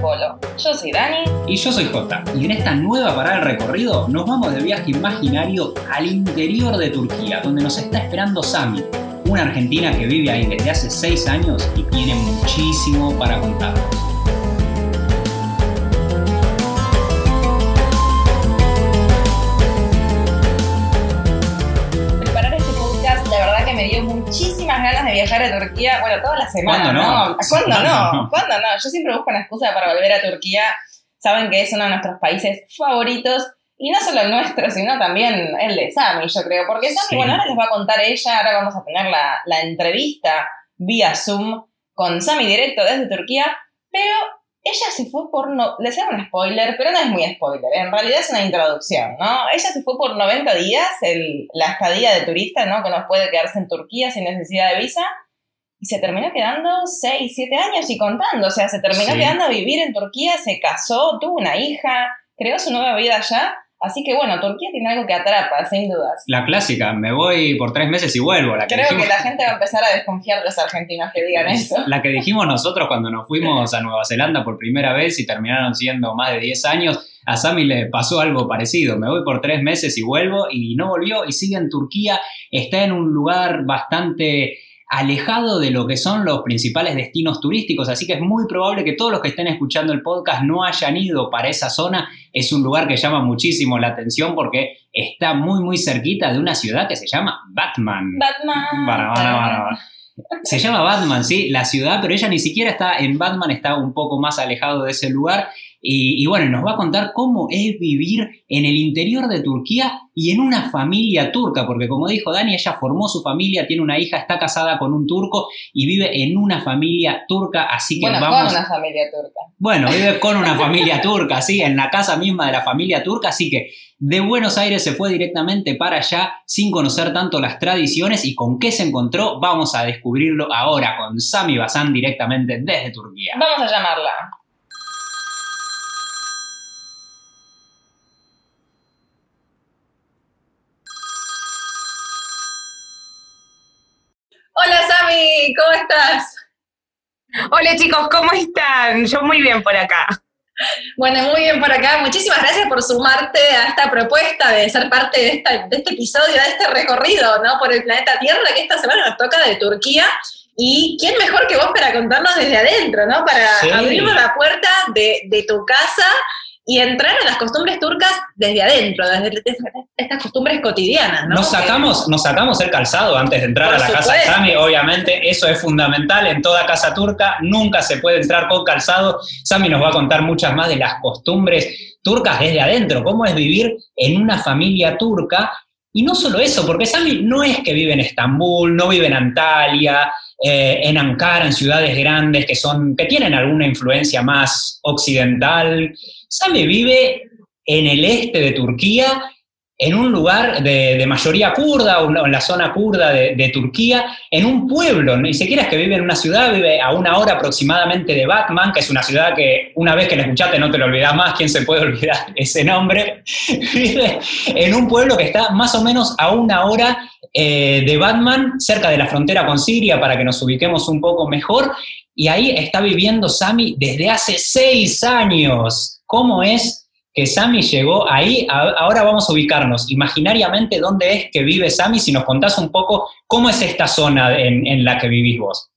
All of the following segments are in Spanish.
Polo. Yo soy Dani. Y yo soy Jota. Y en esta nueva parada del recorrido nos vamos de viaje imaginario al interior de Turquía, donde nos está esperando Sami, una argentina que vive ahí desde hace 6 años y tiene muchísimo para contarnos. Ganas de viajar a Turquía. Bueno, toda la semana. ¿Cuándo no? ¿Cuándo ¿Cuándo no? no? ¿Cuándo no? Yo siempre busco una excusa para volver a Turquía. Saben que es uno de nuestros países favoritos. Y no solo el nuestro, sino también el de Sami, yo creo. Porque Sami, Sí. bueno, ahora les va a contar ella, ahora vamos a tener la, la entrevista vía Zoom con Sami directo desde Turquía, pero ella se fue por, no, les hago un spoiler, pero no es muy spoiler, en realidad es una introducción, ¿no? Ella se fue por 90 días, el, la estadía de turista, ¿no? Que no puede quedarse en Turquía sin necesidad de visa, y se terminó quedando 6, 7 años y contando, o sea, se terminó Sí. quedando a vivir en Turquía, se casó, tuvo una hija, creó su nueva vida allá, así que bueno, Turquía tiene algo que atrapa, sin dudas. La clásica, me voy por tres meses y vuelvo. La que Creo que la gente va a empezar a desconfiar de los argentinos que digan eso. La que dijimos nosotros cuando nos fuimos a Nueva Zelanda por primera vez y terminaron siendo más de 10 años, a Sami le pasó algo parecido. Me voy por tres meses y vuelvo y no volvió y sigue en Turquía. Está en un lugar bastante alejado de lo que son los principales destinos turísticos, así que es muy probable que todos los que estén escuchando el podcast no hayan ido para esa zona. Es un lugar que llama muchísimo la atención porque está muy muy cerquita de una ciudad que se llama Batman. Batman. Se llama Batman, sí, la ciudad, pero ella ni siquiera está en Batman, está un poco más alejado de ese lugar. Y, y bueno, nos va a contar cómo es vivir en el interior de Turquía y en una familia turca, porque como dijo Dani, ella formó su familia, tiene una hija, está casada con un turco y vive en una familia turca, así que Bueno, vamos... con una familia turca. Bueno, vive con una familia turca, sí, en la casa misma de la familia turca, así que de Buenos Aires se fue directamente para allá sin conocer tanto las tradiciones y con qué se encontró, vamos a descubrirlo ahora con Sami Bazán directamente desde Turquía. Vamos a llamarla. Hola Sami, ¿cómo estás? Hola chicos, ¿cómo están? Yo muy bien por acá. Bueno, muy bien por acá. Muchísimas gracias por sumarte a esta propuesta de ser parte de, esta- de este episodio, de este recorrido ¿no? por el planeta Tierra, que esta semana nos toca de Turquía. Y quién mejor que vos para contarnos desde adentro, ¿no? Para Sí. abrirnos la puerta de, de tu casa y entrar a las costumbres turcas desde adentro, desde estas costumbres cotidianas, ¿no? Nos sacamos, nos sacamos el calzado antes de entrar a la casa de supuesto. Sami, obviamente eso es fundamental en toda casa turca, nunca se puede entrar con calzado. Sami nos va a contar muchas más de las costumbres turcas desde adentro, cómo es vivir en una familia turca. Y no solo eso, porque Sami no es que vive en Estambul, no vive en Antalya, eh, en Ankara, en ciudades grandes que, son, que tienen alguna influencia más occidental. Sami vive en el este de Turquía, en un lugar de, mayoría kurda, o en la zona kurda de, de Turquía, en un pueblo, ni siquiera es que vive en una ciudad, vive a una hora aproximadamente de Batman, que es una ciudad que una vez que la escuchaste no te lo olvidás más, ¿quién se puede olvidar ese nombre? vive en un pueblo que está más o menos a una hora eh, de Batman, cerca de la frontera con Siria, para que nos ubiquemos un poco mejor, y ahí está viviendo Sami desde hace seis años. ¿Cómo es que Sami llegó ahí? A- Ahora vamos a ubicarnos imaginariamente dónde es que vive Sami, si nos contás un poco cómo es esta zona en, en la que vivís vos.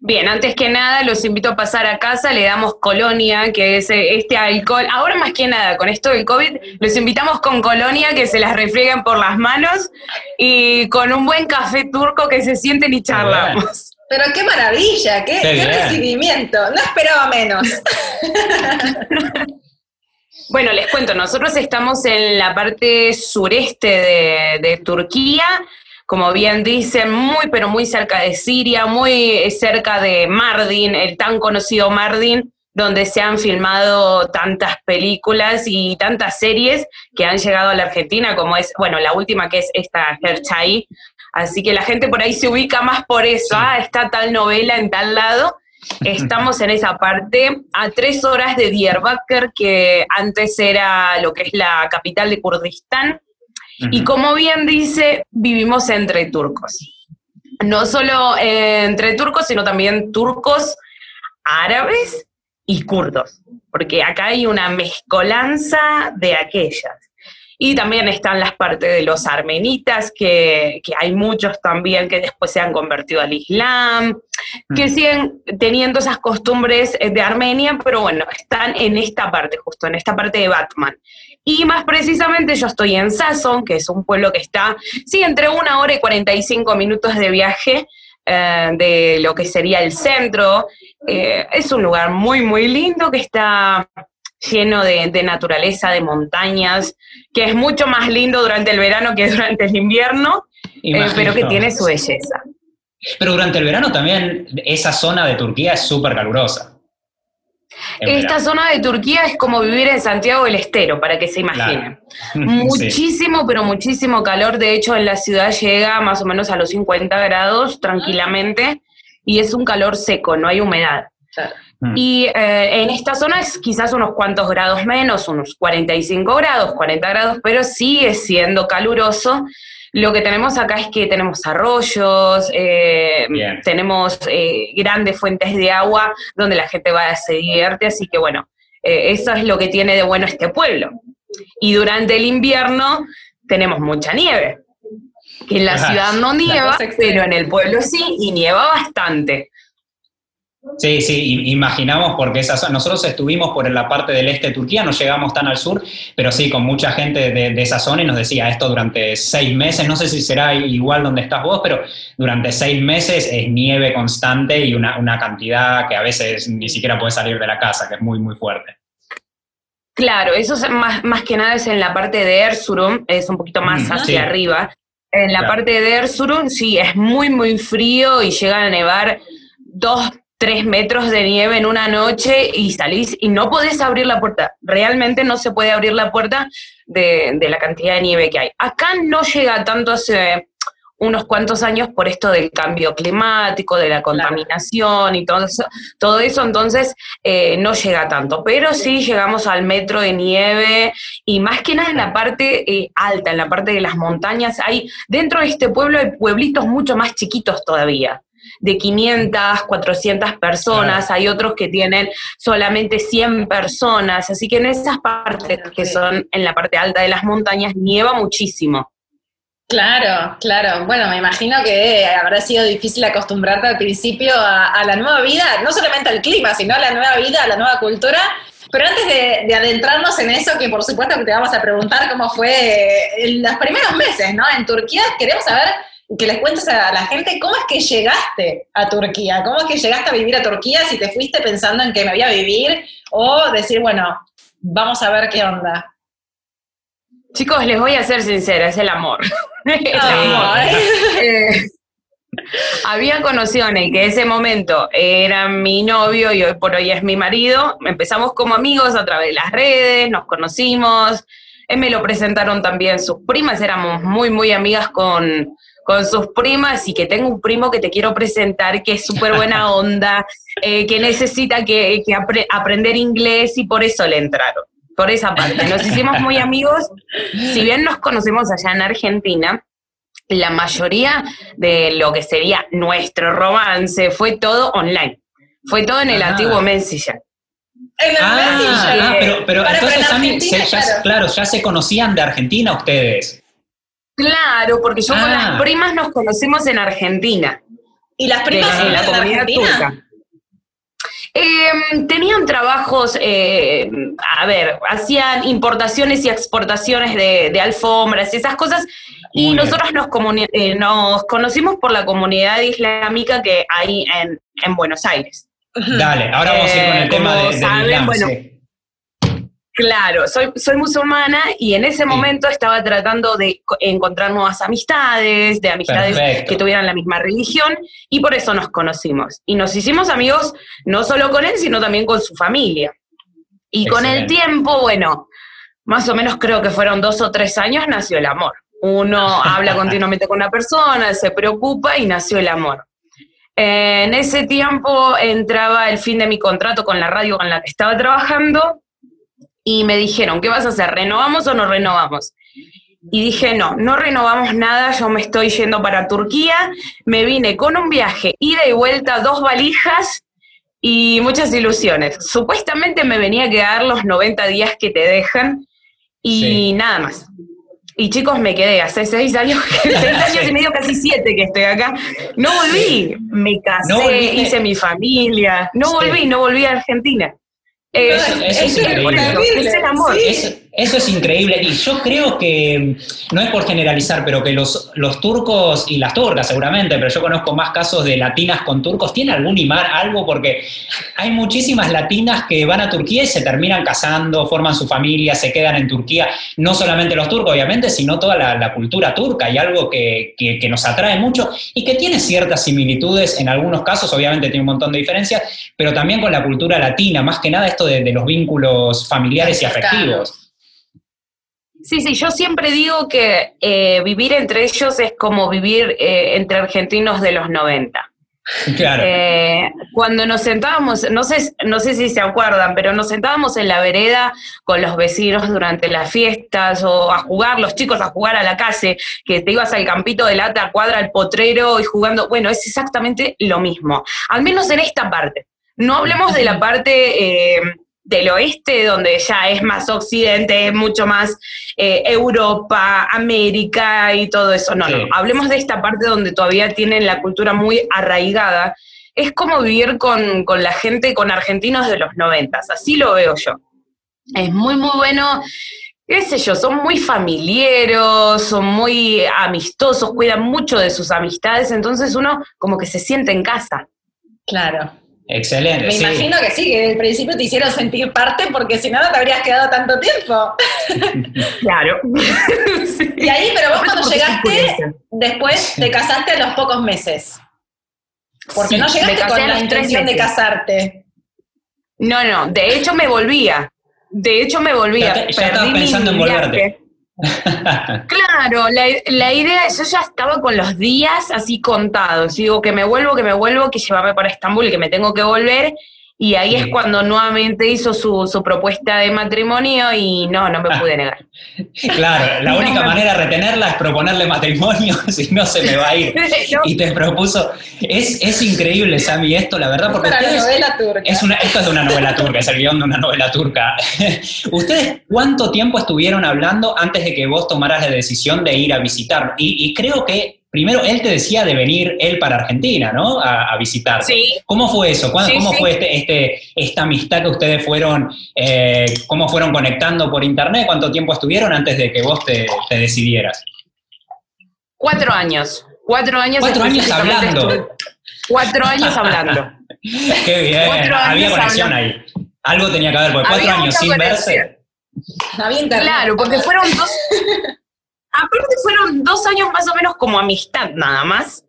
Bien, antes que nada los invito a pasar a casa, le damos colonia, que es eh, este alcohol. Ahora más que nada, con esto del COVID, los invitamos con colonia, que se las refrieguen por las manos, y con un buen café turco que se sienten y charlamos. Pero qué maravilla, qué, Qué qué bien. recibimiento. No esperaba menos. Bueno, les cuento, nosotros estamos en la parte sureste de, de Turquía, como bien dicen, muy pero muy cerca de Siria, muy cerca de Mardin, el tan conocido Mardin, donde se han filmado tantas películas y tantas series que han llegado a la Argentina, como es, bueno, la última que es esta Herchai. Así que la gente por ahí se ubica más por eso, ah, está tal novela en tal lado. Estamos en esa parte, a tres horas de Diyarbakir, que antes era lo que es la capital de Kurdistán. Y como bien dice, vivimos entre turcos. No solo eh, entre turcos, sino también turcos árabes y kurdos, porque acá hay una mezcolanza de aquellas. Y también están las partes de los armenitas, que, hay muchos también que después se han convertido al Islam, que mm. siguen teniendo esas costumbres de Armenia, pero bueno, están en esta parte, justo en esta parte de Batman. Y más precisamente yo estoy en Sasson, que es un pueblo que está, sí, entre una hora y 45 minutos de viaje eh, de lo que sería el centro. Eh, es un lugar muy, muy lindo que está lleno de, naturaleza, de montañas, que es mucho más lindo durante el verano que durante el invierno, eh, pero que tiene su belleza. Pero durante el verano también esa zona de Turquía es súper calurosa. Esta zona de Turquía es como vivir en Santiago del Estero, para que se imaginen. Muchísimo, pero muchísimo calor. De hecho, en la ciudad llega más o menos a los 50 grados tranquilamente y es un calor seco, no hay humedad. Y eh, en esta zona es quizás unos cuantos grados menos, unos 45 grados, 40 grados, pero sigue siendo caluroso. Lo que tenemos acá es que tenemos arroyos, eh, tenemos eh, grandes fuentes de agua donde la gente va a se divierte, así que bueno, eso es lo que tiene de bueno este pueblo. Y durante el invierno tenemos mucha nieve, que en la ciudad no nieva, pero en el pueblo sí, y nieva bastante. Sí, sí, imaginamos porque esa, nosotros estuvimos por la parte del este de Turquía, no llegamos tan al sur, pero sí, con mucha gente de, esa zona y nos decía esto durante seis meses, no sé si será igual donde estás vos, pero durante seis meses es nieve constante y una, cantidad que a veces ni siquiera puede salir de la casa, que es muy, muy fuerte. Claro, eso es más, más que nada es en la parte de Erzurum, es un poquito más hacia arriba. En la parte de Erzurum, sí, es muy, muy frío y llega a nevar dos tres metros de nieve en una noche y salís y no podés abrir la puerta. Realmente no se puede abrir la puerta de, la cantidad de nieve que hay. Acá no llega tanto hace unos cuantos años por esto del cambio climático, de la contaminación y todo eso, todo eso entonces eh, no llega tanto, pero sí llegamos al metro de nieve y más que nada en la parte eh, alta, en la parte de las montañas, hay dentro de este pueblo hay pueblitos mucho más chiquitos todavía de 500, 400 personas, hay otros que tienen solamente 100 personas, así que en esas partes que son en la parte alta de las montañas nieva muchísimo. Claro, claro. Bueno, me imagino que habrá sido difícil acostumbrarte al principio a, la nueva vida, no solamente al clima, sino a la nueva vida, a la nueva cultura. Pero antes de, de, adentrarnos en eso, que por supuesto que te vamos a preguntar cómo fue en los primeros meses, ¿no? En Turquía, queremos saber que les cuentes a la gente cómo es que llegaste a Turquía, cómo es que llegaste a vivir a Turquía, si te fuiste pensando en que me voy a vivir o decir, bueno, vamos a ver qué onda. Chicos, les voy a ser sincera, es el amor. el amor. Eh, había conocido en el que ese momento era mi novio y hoy por hoy es mi marido. Empezamos como amigos a través de las redes, nos conocimos. Él me lo presentaron también sus primas, éramos muy, muy amigas con, con sus primas y que tengo un primo que te quiero presentar que es súper buena onda, eh, que necesita que, aprender inglés y por eso le entraron, por esa parte. Nos hicimos muy amigos, si bien nos conocemos allá en Argentina, la mayoría de lo que sería nuestro romance fue todo online, fue todo en el ah. antiguo Messenger. En ah, pero, pero entonces, claro, ya se conocían de Argentina ustedes. Claro, porque yo con las ah. primas nos conocimos en Argentina. ¿Y las primas en la comunidad turca? Em, tenían trabajos, eh, a ver, hacían importaciones y exportaciones de, alfombras y esas cosas, y nosotros nos, eh, nos conocimos por la comunidad islámica que hay en, Buenos Aires. Dale, ahora vamos a ir con el eh, tema de, saben, bueno, Claro, soy, soy musulmana y en ese momento estaba tratando de encontrar nuevas amistades, de amistades que tuvieran la misma religión, y por eso nos conocimos. Y nos hicimos amigos no solo con él, sino también con su familia. Y con el tiempo, bueno, más o menos creo que fueron dos o tres años, nació el amor. Uno habla continuamente con una persona, se preocupa y nació el amor. En ese tiempo entraba el fin de mi contrato con la radio con la que estaba trabajando y me dijeron, ¿qué vas a hacer? ¿Renovamos o no renovamos? Y dije, no, no renovamos nada, yo me estoy yendo para Turquía, me vine con un viaje, ida y vuelta, dos valijas, y muchas ilusiones. Supuestamente me venía a quedar los 90 días que te dejan y nada más. Y chicos, me quedé hace seis años, seis años y medio, casi siete que estoy acá. No volví, me casé, hice mi familia, no volví, no volví a Argentina. Eso, es, increíble. es el amor. Eso es increíble y yo creo que, no es por generalizar, pero que los, los turcos y las turcas seguramente, pero yo conozco más casos de latinas con turcos, ¿tiene algún imán, algo? Porque hay muchísimas latinas que van a Turquía y se terminan casando, forman su familia, se quedan en Turquía, no solamente los turcos obviamente, sino toda la, cultura turca y algo que, que, nos atrae mucho y que tiene ciertas similitudes en algunos casos, obviamente tiene un montón de diferencias, pero también con la cultura latina, más que nada esto de, de los vínculos familiares y afectivos. Sí, sí, yo siempre digo que eh, vivir entre ellos es como vivir eh, entre argentinos de los 90. Claro. Eh, cuando nos sentábamos, no sé, no sé si se acuerdan, pero nos sentábamos en la vereda con los vecinos durante las fiestas o a jugar, los chicos a jugar a la calle, que te ibas al campito de lata, cuadra, al potrero y jugando. Bueno, es exactamente lo mismo, al menos en esta parte. No hablemos de la parte del oeste, donde ya es más occidente, es mucho más eh, Europa, América y todo eso. No, no, hablemos de esta parte donde todavía tienen la cultura muy arraigada. Es como vivir con, la gente, con argentinos de los noventas, así lo veo yo. Es muy, muy bueno qué sé yo, son muy familiares, son muy amistosos, cuidan mucho de sus amistades, entonces uno como que se siente en casa. Claro. Excelente. Me imagino que sí, que al principio te hicieron sentir parte porque si no, no te habrías quedado tanto tiempo. claro. Y ahí, pero vos cuando llegaste, después te casaste a los pocos meses. Porque no llegaste con la intención de casarte. No, no, de hecho me volvía. De hecho me volvía. Ya, estabas pensando en volverte. Claro, la, idea, yo ya estaba con los días así contados. Digo que me vuelvo, que me vuelvo, que llevarme para Estambul, que me tengo que volver. Y ahí es cuando nuevamente hizo su, su, propuesta de matrimonio y no, no me pude negar. Claro, la única manera de retenerla es proponerle matrimonio, si no se me va a ir. Y te propuso. Es, es increíble, Sammy, esto, la verdad, porque. Es novela turca. Es una, esto es de una novela turca, es el guion de una novela turca. ¿Ustedes cuánto tiempo estuvieron hablando antes de que vos tomaras la decisión de ir a visitarlo? Y, y creo que primero él te decía de venir él para Argentina, ¿no? A, visitar. Sí. ¿Cómo fue eso? ¿Cómo fue este, este, esta amistad que ustedes fueron, eh, cómo fueron conectando por internet? ¿Cuánto tiempo estuvieron antes de que vos te, decidieras? Cuatro años. Cuatro años. Cuatro años hablando. Cuatro años hablando. Qué bien. Había conexión ahí. Algo tenía que ver, porque cuatro años sin verse. Había Claro, porque fueron dos. Aparte fueron dos años más o menos como amistad nada más.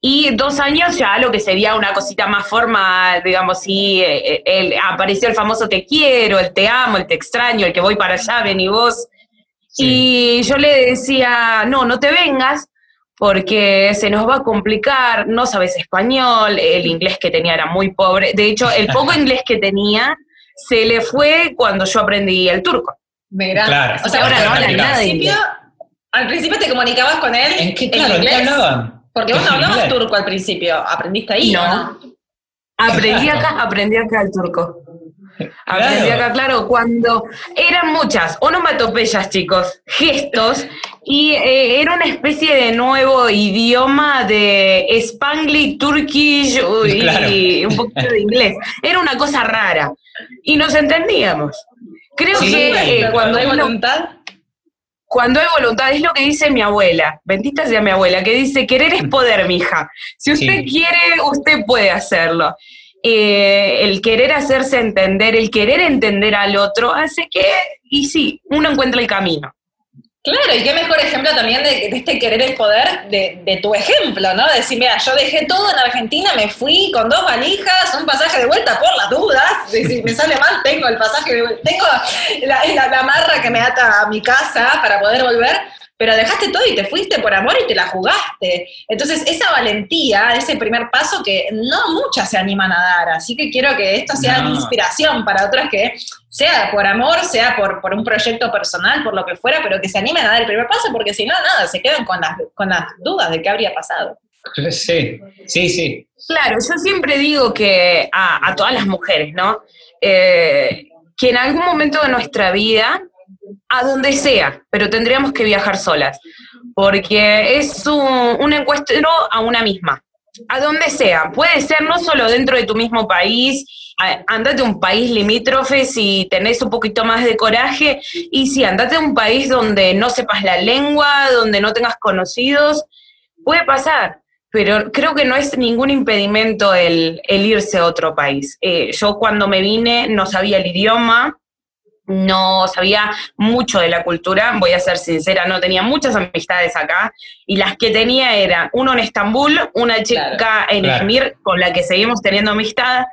Y dos años ya lo que sería una cosita más formal, digamos, sí, eh, eh, apareció el famoso te quiero, el te amo, el te extraño, el que voy para allá, ven y vos. Y yo le decía, no, no te vengas, porque se nos va a complicar, no sabes español, el inglés que tenía era muy pobre. De hecho, el poco inglés que tenía se le fue cuando yo aprendí el turco. Claro, o sea, ahora no habla nada de inglés. Al principio te comunicabas con él ¿En qué, claro, inglés. hablaban? Porque vos no hablabas turco al principio, aprendiste ahí, ¿no? Aprendí acá, aprendí acá el turco. Aprendí acá, claro, cuando eran muchas onomatopeyas, chicos, gestos, y eh, era una especie de nuevo idioma de Spanglish, Turkish y un poquito de inglés. Era una cosa rara. Y nos entendíamos. Creo que eh, cuando hay voluntad cuando hay voluntad, es lo que dice mi abuela, bendita sea mi abuela, que dice, querer es poder, mija. Si usted quiere, usted puede hacerlo. Eh, el querer hacerse entender, el querer entender al otro, hace que, y sí, uno encuentra el camino. Claro, y qué mejor ejemplo también de, este querer el poder de, tu ejemplo, ¿no? De decir, mira, yo dejé todo en Argentina, me fui con dos valijas, un pasaje de vuelta por las dudas, si me sale mal, tengo el pasaje de vuelta, tengo la, la, la marra que me ata a mi casa para poder volver, pero dejaste todo y te fuiste por amor y te la jugaste. Entonces, esa valentía, ese primer paso que no muchas se animan a dar, así que quiero que esto sea una inspiración para otras que, sea por amor, sea por, por un proyecto personal, por lo que fuera, pero que se animen a dar el primer paso, porque si no, nada, se quedan con las, con las dudas de qué habría pasado. Sí, sí, sí. Claro, yo siempre digo que a, todas las mujeres, ¿no? Eh, que en algún momento de nuestra vida, a donde sea, pero tendríamos que viajar solas, porque es un, un encuentro a una misma, a donde sea. Puede ser no solo dentro de tu mismo país, andate a un país limítrofe si tenés un poquito más de coraje, y si andate a un país donde no sepas la lengua, donde no tengas conocidos, puede pasar pero creo que no es ningún impedimento el, irse a otro país. Eh, yo cuando me vine no sabía el idioma, no sabía mucho de la cultura, voy a ser sincera, no tenía muchas amistades acá, y las que tenía eran uno en Estambul, una chica en Izmir con la que seguimos teniendo amistad,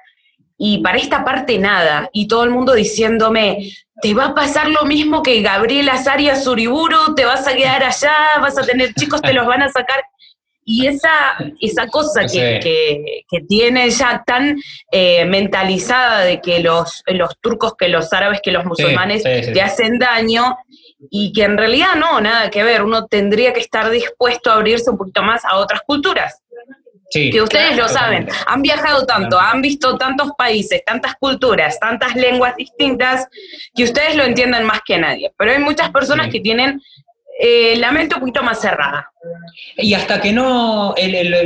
y para esta parte nada, y todo el mundo diciéndome, te va a pasar lo mismo que Gabriela Arias Uriburu, te vas a quedar allá, vas a tener chicos, te los van a sacar. Y esa, esa cosa que, tiene ya tan eh, mentalizada de que los, los turcos, que los árabes, que los musulmanes te hacen daño, y que en realidad no, nada que ver, uno tendría que estar dispuesto a abrirse un poquito más a otras culturas. que ustedes lo saben, han viajado tanto, han visto tantos países, tantas culturas, tantas lenguas distintas, que ustedes lo entienden más que nadie. Pero hay muchas personas que tienen eh, la mente un poquito más cerrada. Y hasta que no,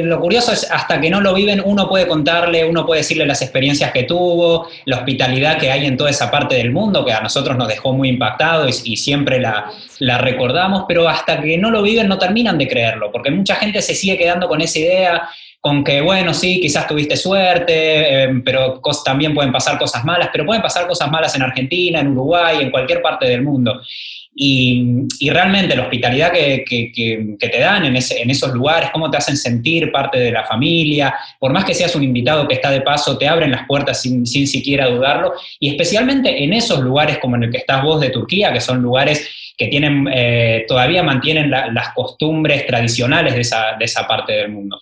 lo curioso es, hasta que no lo viven, uno puede contarle, uno puede decirle las experiencias que tuvo, la hospitalidad que hay en toda esa parte del mundo, que a nosotros nos dejó muy impactados y, siempre la, recordamos, pero hasta que no lo viven no terminan de creerlo, porque mucha gente se sigue quedando con esa idea, con que, bueno, sí, quizás tuviste suerte, eh, pero también pueden pasar cosas malas, pero pueden pasar cosas malas en Argentina, en Uruguay, en cualquier parte del mundo. Y, realmente la hospitalidad que, te dan en, esos lugares, cómo te hacen sentir parte de la familia, por más que seas un invitado que está de paso, te abren las puertas sin, siquiera dudarlo, y especialmente en esos lugares como en el que estás vos de Turquía, que son lugares que tienen, eh, todavía mantienen las costumbres tradicionales de esa, parte del mundo.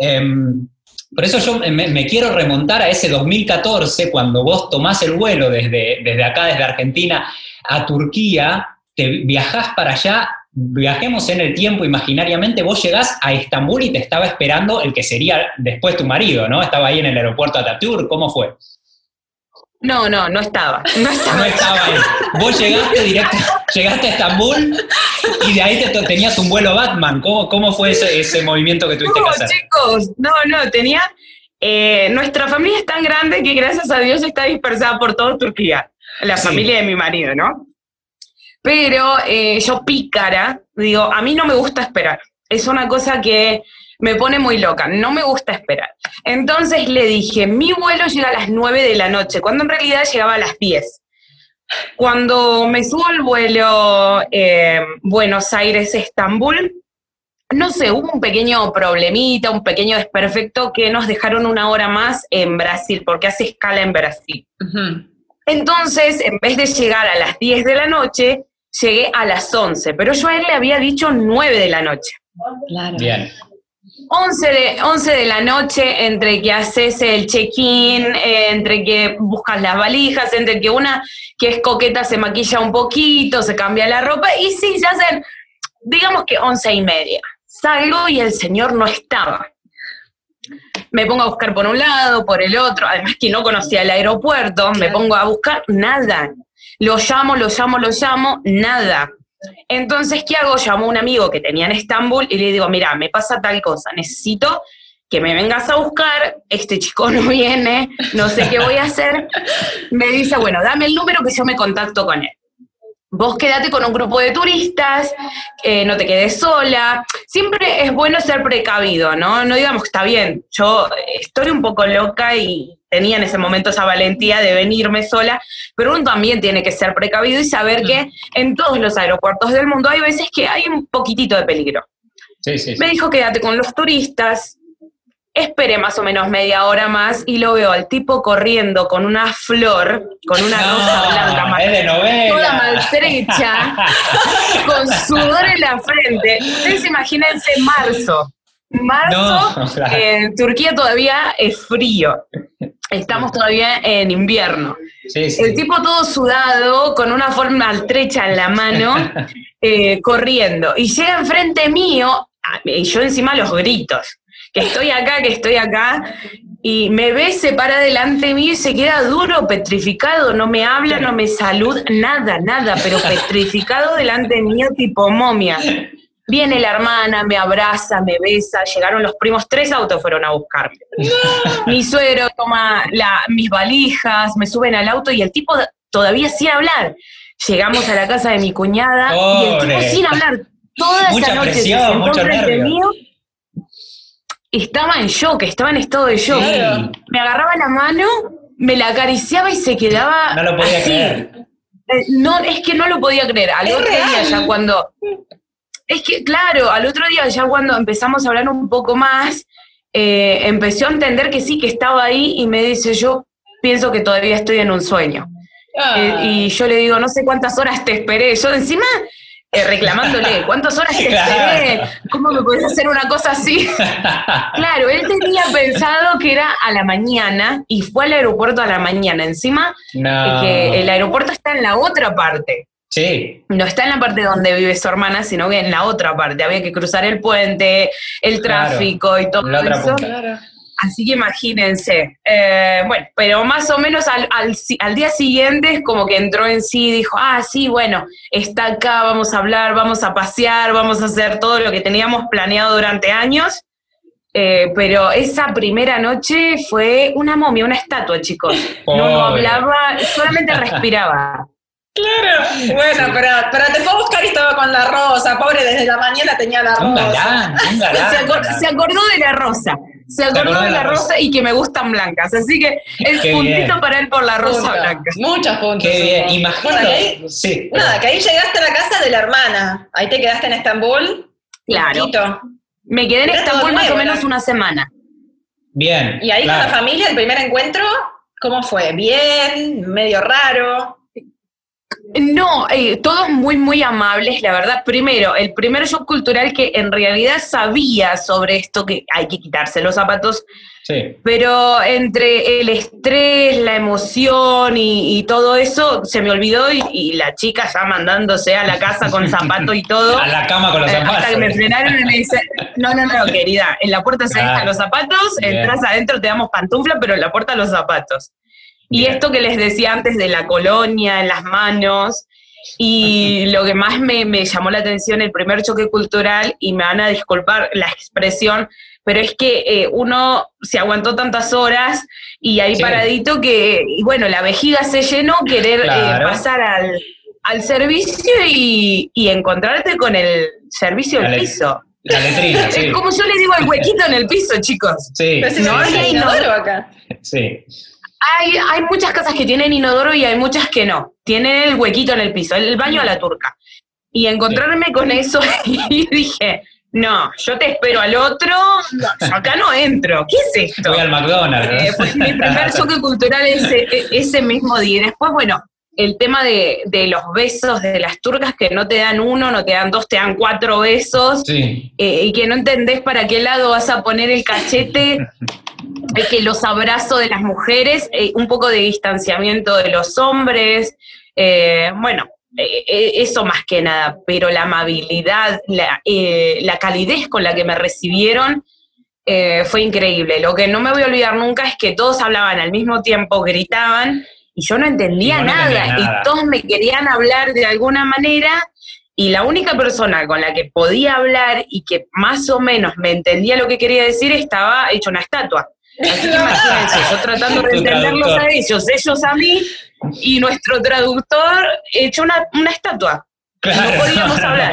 Em, por eso yo me, quiero remontar a ese 2014, cuando vos tomás el vuelo desde, desde acá, desde Argentina, a Turquía, te viajás para allá, viajemos en el tiempo imaginariamente, vos llegás a Estambul y te estaba esperando el que sería después tu marido, ¿no? Estaba ahí en el aeropuerto Ataturk, ¿cómo fue? No, no, no estaba. No estaba, no estaba ahí. Vos llegaste directo, llegaste a Estambul y de ahí te, tenías un vuelo Batman. ¿Cómo, cómo fue ese, ese movimiento que tuviste que hacer? chicos, no, no, tenía... Eh, nuestra familia es tan grande que gracias a Dios está dispersada por toda Turquía. La familia de mi marido, ¿no? Pero eh, yo pícara, digo, a mí no me gusta esperar. Es una cosa que me pone muy loca, no me gusta esperar. Entonces le dije, mi vuelo llega a las 9 de la noche, cuando en realidad llegaba a las 10. Cuando me subo al vuelo eh, Buenos Aires-Estambul, no sé, hubo un pequeño problemita, un pequeño desperfecto que nos dejaron una hora más en Brasil, porque hace escala en Brasil. Entonces, en vez de llegar a las 10 de la noche, llegué a las 11, pero yo a él le había dicho 9 de la noche. Claro. Bien. 11 de, 11 de la noche, entre que haces el check-in, eh, entre que buscas las valijas, entre que una que es coqueta se maquilla un poquito, se cambia la ropa, y sí, ya hacen, digamos que 11 y media. Salgo y el señor no estaba. Me pongo a buscar por un lado, por el otro, además que no conocía el aeropuerto, me pongo a buscar nada. Lo llamo, lo llamo, lo llamo, nada. Entonces, ¿qué hago? Llamo a un amigo que tenía en Estambul y le digo, mira, me pasa tal cosa, necesito que me vengas a buscar, este chico no viene, no sé qué voy a hacer. Me dice, bueno, dame el número que yo me contacto con él. Vos quédate con un grupo de turistas, eh, no te quedes sola. Siempre es bueno ser precavido, ¿no? No digamos que está bien. Yo estoy un poco loca y tenía en ese momento esa valentía de venirme sola, pero uno también tiene que ser precavido y saber que en todos los aeropuertos del mundo hay veces que hay un poquitito de peligro. Me dijo quédate con los turistas, Esperé más o menos media hora más y lo veo al tipo corriendo con una flor, con una rosa blanca, toda maltrecha, con sudor en la frente. Ustedes imagínense marzo. Marzo, en Turquía todavía es frío. Estamos todavía en invierno. El tipo todo sudado, con una forma maltrecha en la mano, eh, corriendo. Y llega enfrente mío, y yo encima los gritos que estoy acá, que estoy acá, y me ve, se para delante mío y se queda duro, petrificado, no me habla, no me saluda, nada, nada, pero petrificado delante mío tipo momia. Viene la hermana, me abraza, me besa, llegaron los primos, tres autos fueron a buscarme. Mi suegro toma la, mis valijas, me suben al auto y el tipo todavía sin hablar. Llegamos a la casa de mi cuñada y el tipo sin hablar toda esa noche se sentó frente mío estaba en shock, estaba en estado de shock. Me agarraba la mano, me la acariciaba y se quedaba. No lo podía creer. Eh, no, es que no lo podía creer. Al otro día, ya cuando. Es que, claro, al otro día, ya cuando empezamos a hablar un poco más, eh, empezó a entender que sí, que estaba ahí y me dice: Yo pienso que todavía estoy en un sueño. Eh, y yo le digo: No sé cuántas horas te esperé. Yo, encima, eh, reclamándole, ¿cuántas horas te esperé? ¿Cómo me podés hacer una cosa así? claro, él tenía pensado que era a la mañana y fue al aeropuerto a la mañana. Encima, que el aeropuerto está en la otra parte. Sí. No está en la parte donde vive su hermana, sino que en la otra parte. Había que cruzar el puente, el tráfico y todo eso. Así que imagínense. Eh, bueno, pero más o menos al, al, día siguiente es como que entró en sí y dijo, ah, sí, bueno, está acá, vamos a hablar, vamos a pasear, vamos a hacer todo lo que teníamos planeado durante años. Eh, pero esa primera noche fue una momia, una estatua, chicos. No, hablaba, solamente respiraba. Claro, bueno, pero, pero te fue a buscar y estaba con la rosa, pobre, desde la mañana tenía la rosa. se, acordó de la rosa se acordó de la rosa y que me gustan blancas. Así que el puntito para él por la rosa blanca. Muchos puntos. Qué bien, imagínate. Nada, que ahí llegaste a la casa de la hermana. Ahí te quedaste en Estambul. Claro. Me quedé en Estambul más o menos una semana. Bien. Y ahí con la familia, el primer encuentro, ¿cómo fue? ¿Bien? ¿Medio raro? No, eh, todos muy, muy amables, la verdad. Primero, el primer shock cultural que en realidad sabía sobre esto, que hay que quitarse los zapatos, sí. pero entre el estrés, la emoción y, todo eso, se me olvidó y, la chica ya mandándose a la casa con zapato y todo. A la cama con los zapatos. hasta que me frenaron y me dice, no, no, no, querida, en la puerta se dejan los zapatos, entras adentro, te damos pantufla, pero en la puerta los zapatos. Y esto que les decía antes de la colonia en las manos, y lo que más me, llamó la atención, el primer choque cultural, y me van a disculpar la expresión, pero es que eh, uno se aguantó tantas horas y ahí paradito que, y bueno, la vejiga se llenó, querer eh, pasar al, servicio y, encontrarte con el servicio del piso. La letrina, sí. Como yo le digo el huequito en el piso, chicos. Sí. no hay inodoro acá. Sí. Hay, hay muchas casas que tienen inodoro y hay muchas que no. Tienen el huequito en el piso, el baño a la turca. Y encontrarme con eso y dije, no, yo te espero al otro, acá no entro. ¿Qué es esto? Voy al McDonald's. Eh, mi primer choque cultural ese, ese mismo día. Y después, bueno, el tema de, de, los besos de las turcas que no te dan uno, no te dan dos, te dan cuatro besos. Sí. Eh, y que no entendés para qué lado vas a poner el cachete que los abrazos de las mujeres, eh, un poco de distanciamiento de los hombres, eh, bueno, eh, eso más que nada, pero la amabilidad, la, calidez con la que me recibieron fue increíble. Lo que no me voy a olvidar nunca es que todos hablaban al mismo tiempo, gritaban, y yo no entendía, nada, y todos me querían hablar de alguna manera, y la única persona con la que podía hablar y que más o menos me entendía lo que quería decir estaba hecho una estatua. Así que imagínense, yo tratando de entenderlos a ellos, ellos a mí, y nuestro traductor hecho una, una estatua. Claro, no podíamos hablar.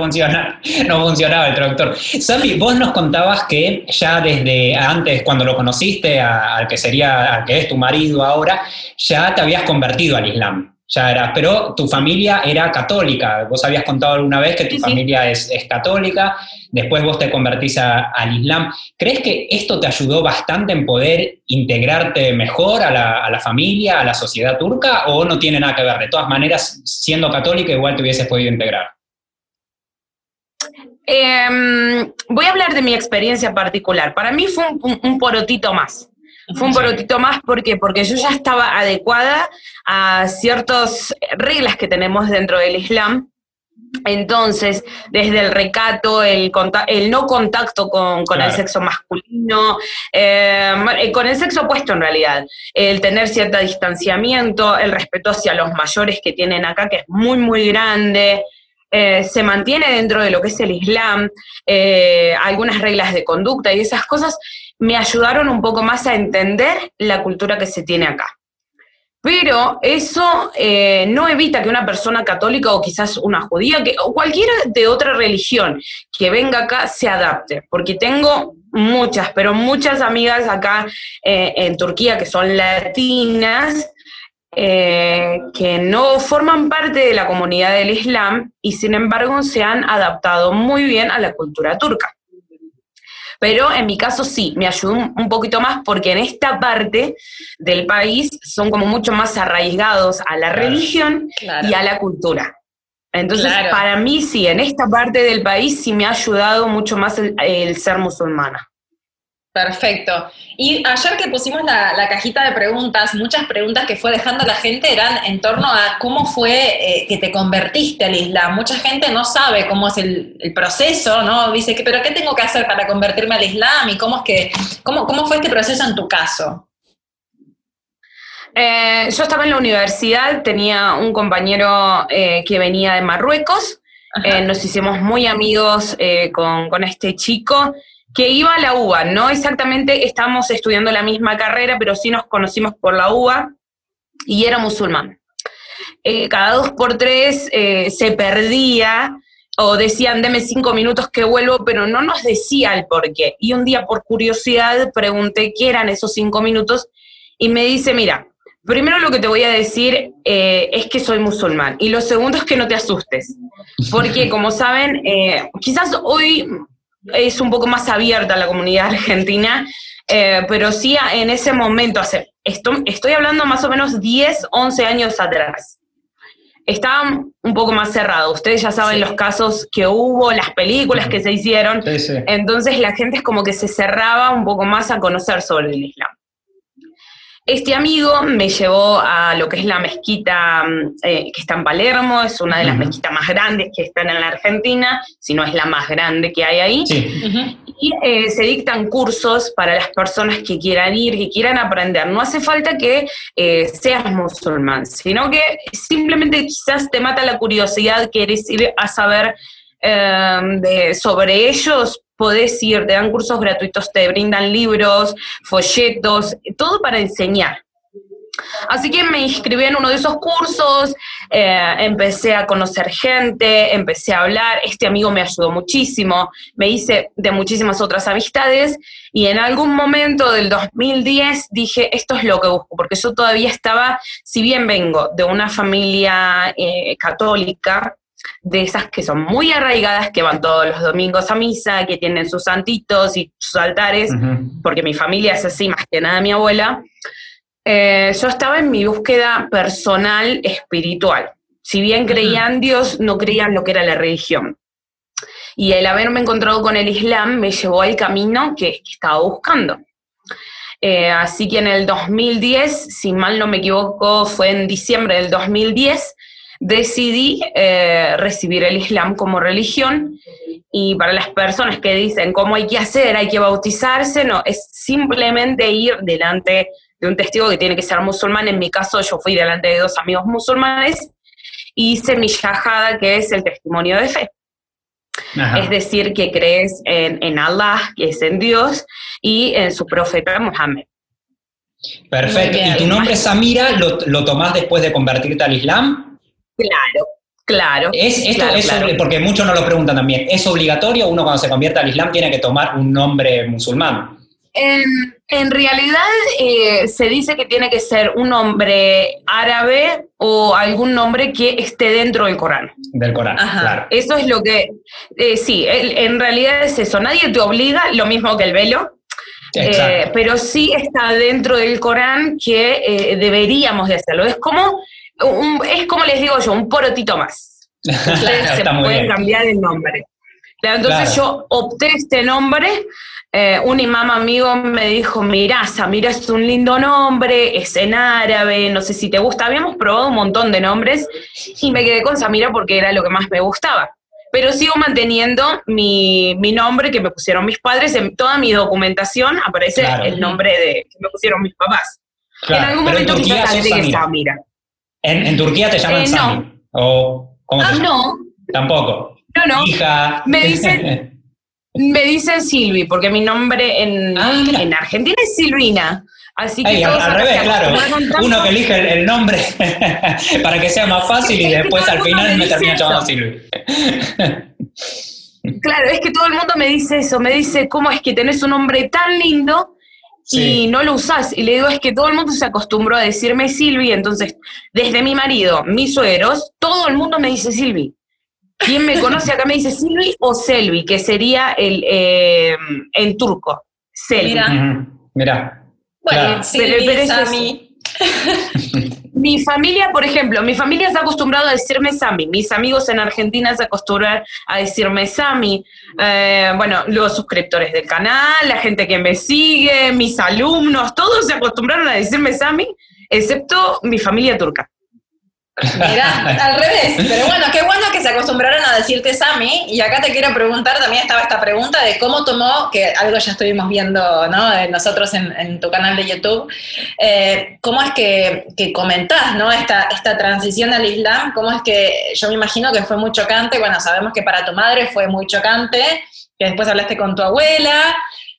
No, funcionaba, el traductor. Sammy, vos nos contabas que ya desde antes, cuando lo conociste, al que sería, al que es tu marido ahora, ya te habías convertido al Islam ya eras, pero tu familia era católica. Vos habías contado alguna vez que tu familia Es, católica, después vos te convertís al Islam. ¿Crees que esto te ayudó bastante en poder integrarte mejor a la, familia, a la sociedad turca, o no tiene nada que ver? De todas maneras, siendo católica, igual te hubieses podido integrar. Em, voy a hablar de mi experiencia particular. Para mí fue un porotito más. Fue un porotito más porque porque yo ya estaba adecuada a ciertas reglas que tenemos dentro del Islam. Entonces, desde el recato, el, el no contacto con, el sexo masculino, eh, con el sexo opuesto en realidad, el tener cierto distanciamiento, el respeto hacia los mayores que tienen acá, que es muy, muy grande, eh, se mantiene dentro de lo que es el Islam, eh, algunas reglas de conducta y esas cosas me ayudaron un poco más a entender la cultura que se tiene acá. Pero eso eh, no evita que una persona católica o quizás una judía que, o cualquiera de otra religión que venga acá se adapte, porque tengo muchas, pero muchas amigas acá eh, en Turquía que son latinas, eh, que no forman parte de la comunidad del Islam y sin embargo se han adaptado muy bien a la cultura turca. Pero en mi caso sí, me ayudó un poquito más porque en esta parte del país son como mucho más arraigados a la religión y a la cultura. Entonces, para mí sí, en esta parte del país sí me ha ayudado mucho más el ser musulmana. Perfecto. Y ayer que pusimos la, cajita de preguntas, muchas preguntas que fue dejando la gente eran en torno a cómo fue eh, que te convertiste al Islam. Mucha gente no sabe cómo es el, proceso, ¿no? Dice, que, pero ¿qué tengo que hacer para convertirme al Islam? ¿Y cómo, es que, cómo, cómo fue este proceso en tu caso? Eh, yo estaba en la universidad, tenía un compañero eh, que venía de Marruecos, nos hicimos muy amigos con, con este chico que iba a la UBA, no exactamente estábamos estudiando la misma carrera, pero sí nos conocimos por la UBA y era musulmán. Eh, cada dos por tres eh, se perdía o decían, deme cinco minutos que vuelvo, pero no nos decía el por qué. Y un día por curiosidad pregunté qué eran esos cinco minutos y me dice, mira, primero lo que te voy a decir eh, es que soy musulmán y lo segundo es que no te asustes, porque como saben, quizás hoy es un poco más abierta la comunidad argentina, eh, pero sí en ese momento, hace, estoy hablando más o menos 10, 11 años atrás. Estaba un poco más cerrado. Ustedes ya saben los casos que hubo, las películas que se hicieron. Entonces la gente es como que se cerraba un poco más a conocer sobre el Islam. Este amigo me llevó a lo que es la mezquita mm, eh, que está en Palermo, es una de las mezquitas más grandes que están en la Argentina, si no es la más grande que hay ahí. Y eh, se dictan cursos para las personas que quieran ir, que quieran aprender. No hace falta que eh, seas musulmán, sino que simplemente quizás te mata la curiosidad, quieres ir a saber de, sobre ellos, podés ir, te dan cursos gratuitos, te brindan libros, folletos, todo para enseñar. Así que me inscribí en uno de esos cursos, eh, empecé a conocer gente, empecé a hablar, este amigo me ayudó muchísimo, me hice de muchísimas otras amistades y en algún momento del 2010 dije, esto es lo que busco, porque yo todavía estaba, si bien vengo de una familia eh, católica, de esas que son muy arraigadas, que van todos los domingos a misa, que tienen sus santitos y sus altares, porque mi familia es así, más que nada mi abuela, eh, yo estaba en mi búsqueda personal espiritual. Si bien creían Dios, no creían lo que era la religión. Y el haberme encontrado con el Islam me llevó al camino que, estaba buscando. Eh, así que en el 2010, si mal no me equivoco, fue en diciembre del 2010, decidí eh, recibir el Islam como religión y para las personas que dicen cómo hay que hacer, hay que bautizarse, no, es simplemente ir delante de un testigo que tiene que ser musulmán. En mi caso, yo fui delante de dos amigos musulmanes y hice mi shahada, que es el testimonio de fe. Es decir, que crees en, Allah, que es en Dios, y en su profeta Muhammad. Perfecto. ¿Y tu nombre Samira lo, lo tomás después de convertirte al Islam? Claro, claro. Es, esto porque muchos no lo preguntan también. ¿Es obligatorio uno cuando se convierte al Islam tiene que tomar un nombre musulmán? En, realidad eh, se dice que tiene que ser un nombre árabe o algún nombre que esté dentro del Corán. Del Corán, claro. Eso es lo que, eh, sí, en realidad es eso. Nadie te obliga, lo mismo que el velo. Eh, pero sí está dentro del Corán que deberíamos de hacerlo. Es como es como les digo yo, un porotito más. se pueden cambiar el nombre. Entonces yo opté este nombre. Eh, un imam amigo me dijo, mira, Samira es un lindo nombre, es en árabe, no sé si te gusta. Habíamos probado un montón de nombres y me quedé con Samira porque era lo que más me gustaba. Pero sigo manteniendo mi, mi nombre que me pusieron mis padres. En toda mi documentación aparece el nombre de, que me pusieron mis papás. Claro, en algún momento quizás agregue Samira. Samira. En, en Turquía te llaman Eh, no. O, ¿Cómo te Ah, llaman? no, Tampoco. no, no. Hija. Me dicen- Me dicen Silvi, porque mi nombre en, Ah, en Argentina es Silvina. Así que al, todos al acá revés, claro. Uno que elige el, el nombre para que sea más fácil y después al final me me termina llamando Silvi. Claro, es que todo el mundo me dice eso, me dice, ¿cómo es que tenés un nombre tan lindo y no lo usás? Y le digo, es que todo el mundo se acostumbró a decirme Silvi, entonces, desde mi marido, mis suegros, todo el mundo me dice Silvi. ¿Quién me conoce acá me dice Silvi o Selvi, que sería el eh, en turco? Selvi. Mira. Mirá. Bueno, Claro. Silvi, Sami. Mi familia, por ejemplo, mi familia se ha acostumbrado a decirme Sami. Mis amigos en Argentina se acostumbran a decirme Sami. Eh, bueno, los suscriptores del canal, la gente que me sigue, mis alumnos, todos se acostumbraron a decirme Sami, excepto mi familia turca. Mirá, al revés. Pero bueno, qué bueno que se acostumbraron a decirte Sami. Y acá te quiero preguntar, también estaba esta pregunta de cómo tomó, que algo ya estuvimos viendo ¿no? nosotros en, en tu canal de YouTube, eh, cómo es que, que comentás ¿no? esta, esta transición al Islam, cómo es que yo me imagino que fue muy chocante, bueno, sabemos que para tu madre fue muy chocante, que después hablaste con tu abuela,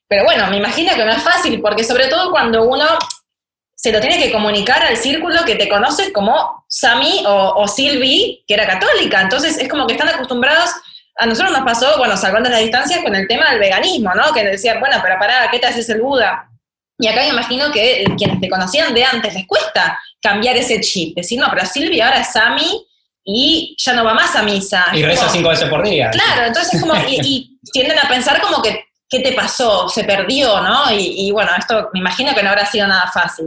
pero bueno, me imagino que no es fácil, porque sobre todo cuando uno se lo tiene que comunicar al círculo que te conoce como Sami o, o Silvi, que era católica. Entonces es como que están acostumbrados. A nosotros nos pasó, bueno, salvando las distancias, con el tema del veganismo, ¿no? Que decían, bueno, pero pará, ¿qué te haces el Buda? Y acá me imagino que quienes te conocían de antes les cuesta cambiar ese chip. Decir, no, pero Silvi ahora es Sami y ya no va más a misa. Y reza cinco veces por día. Claro, entonces es como, y, y tienden a pensar como que, ¿qué te pasó? Se perdió, ¿no? Y, bueno, esto me imagino que no habrá sido nada fácil.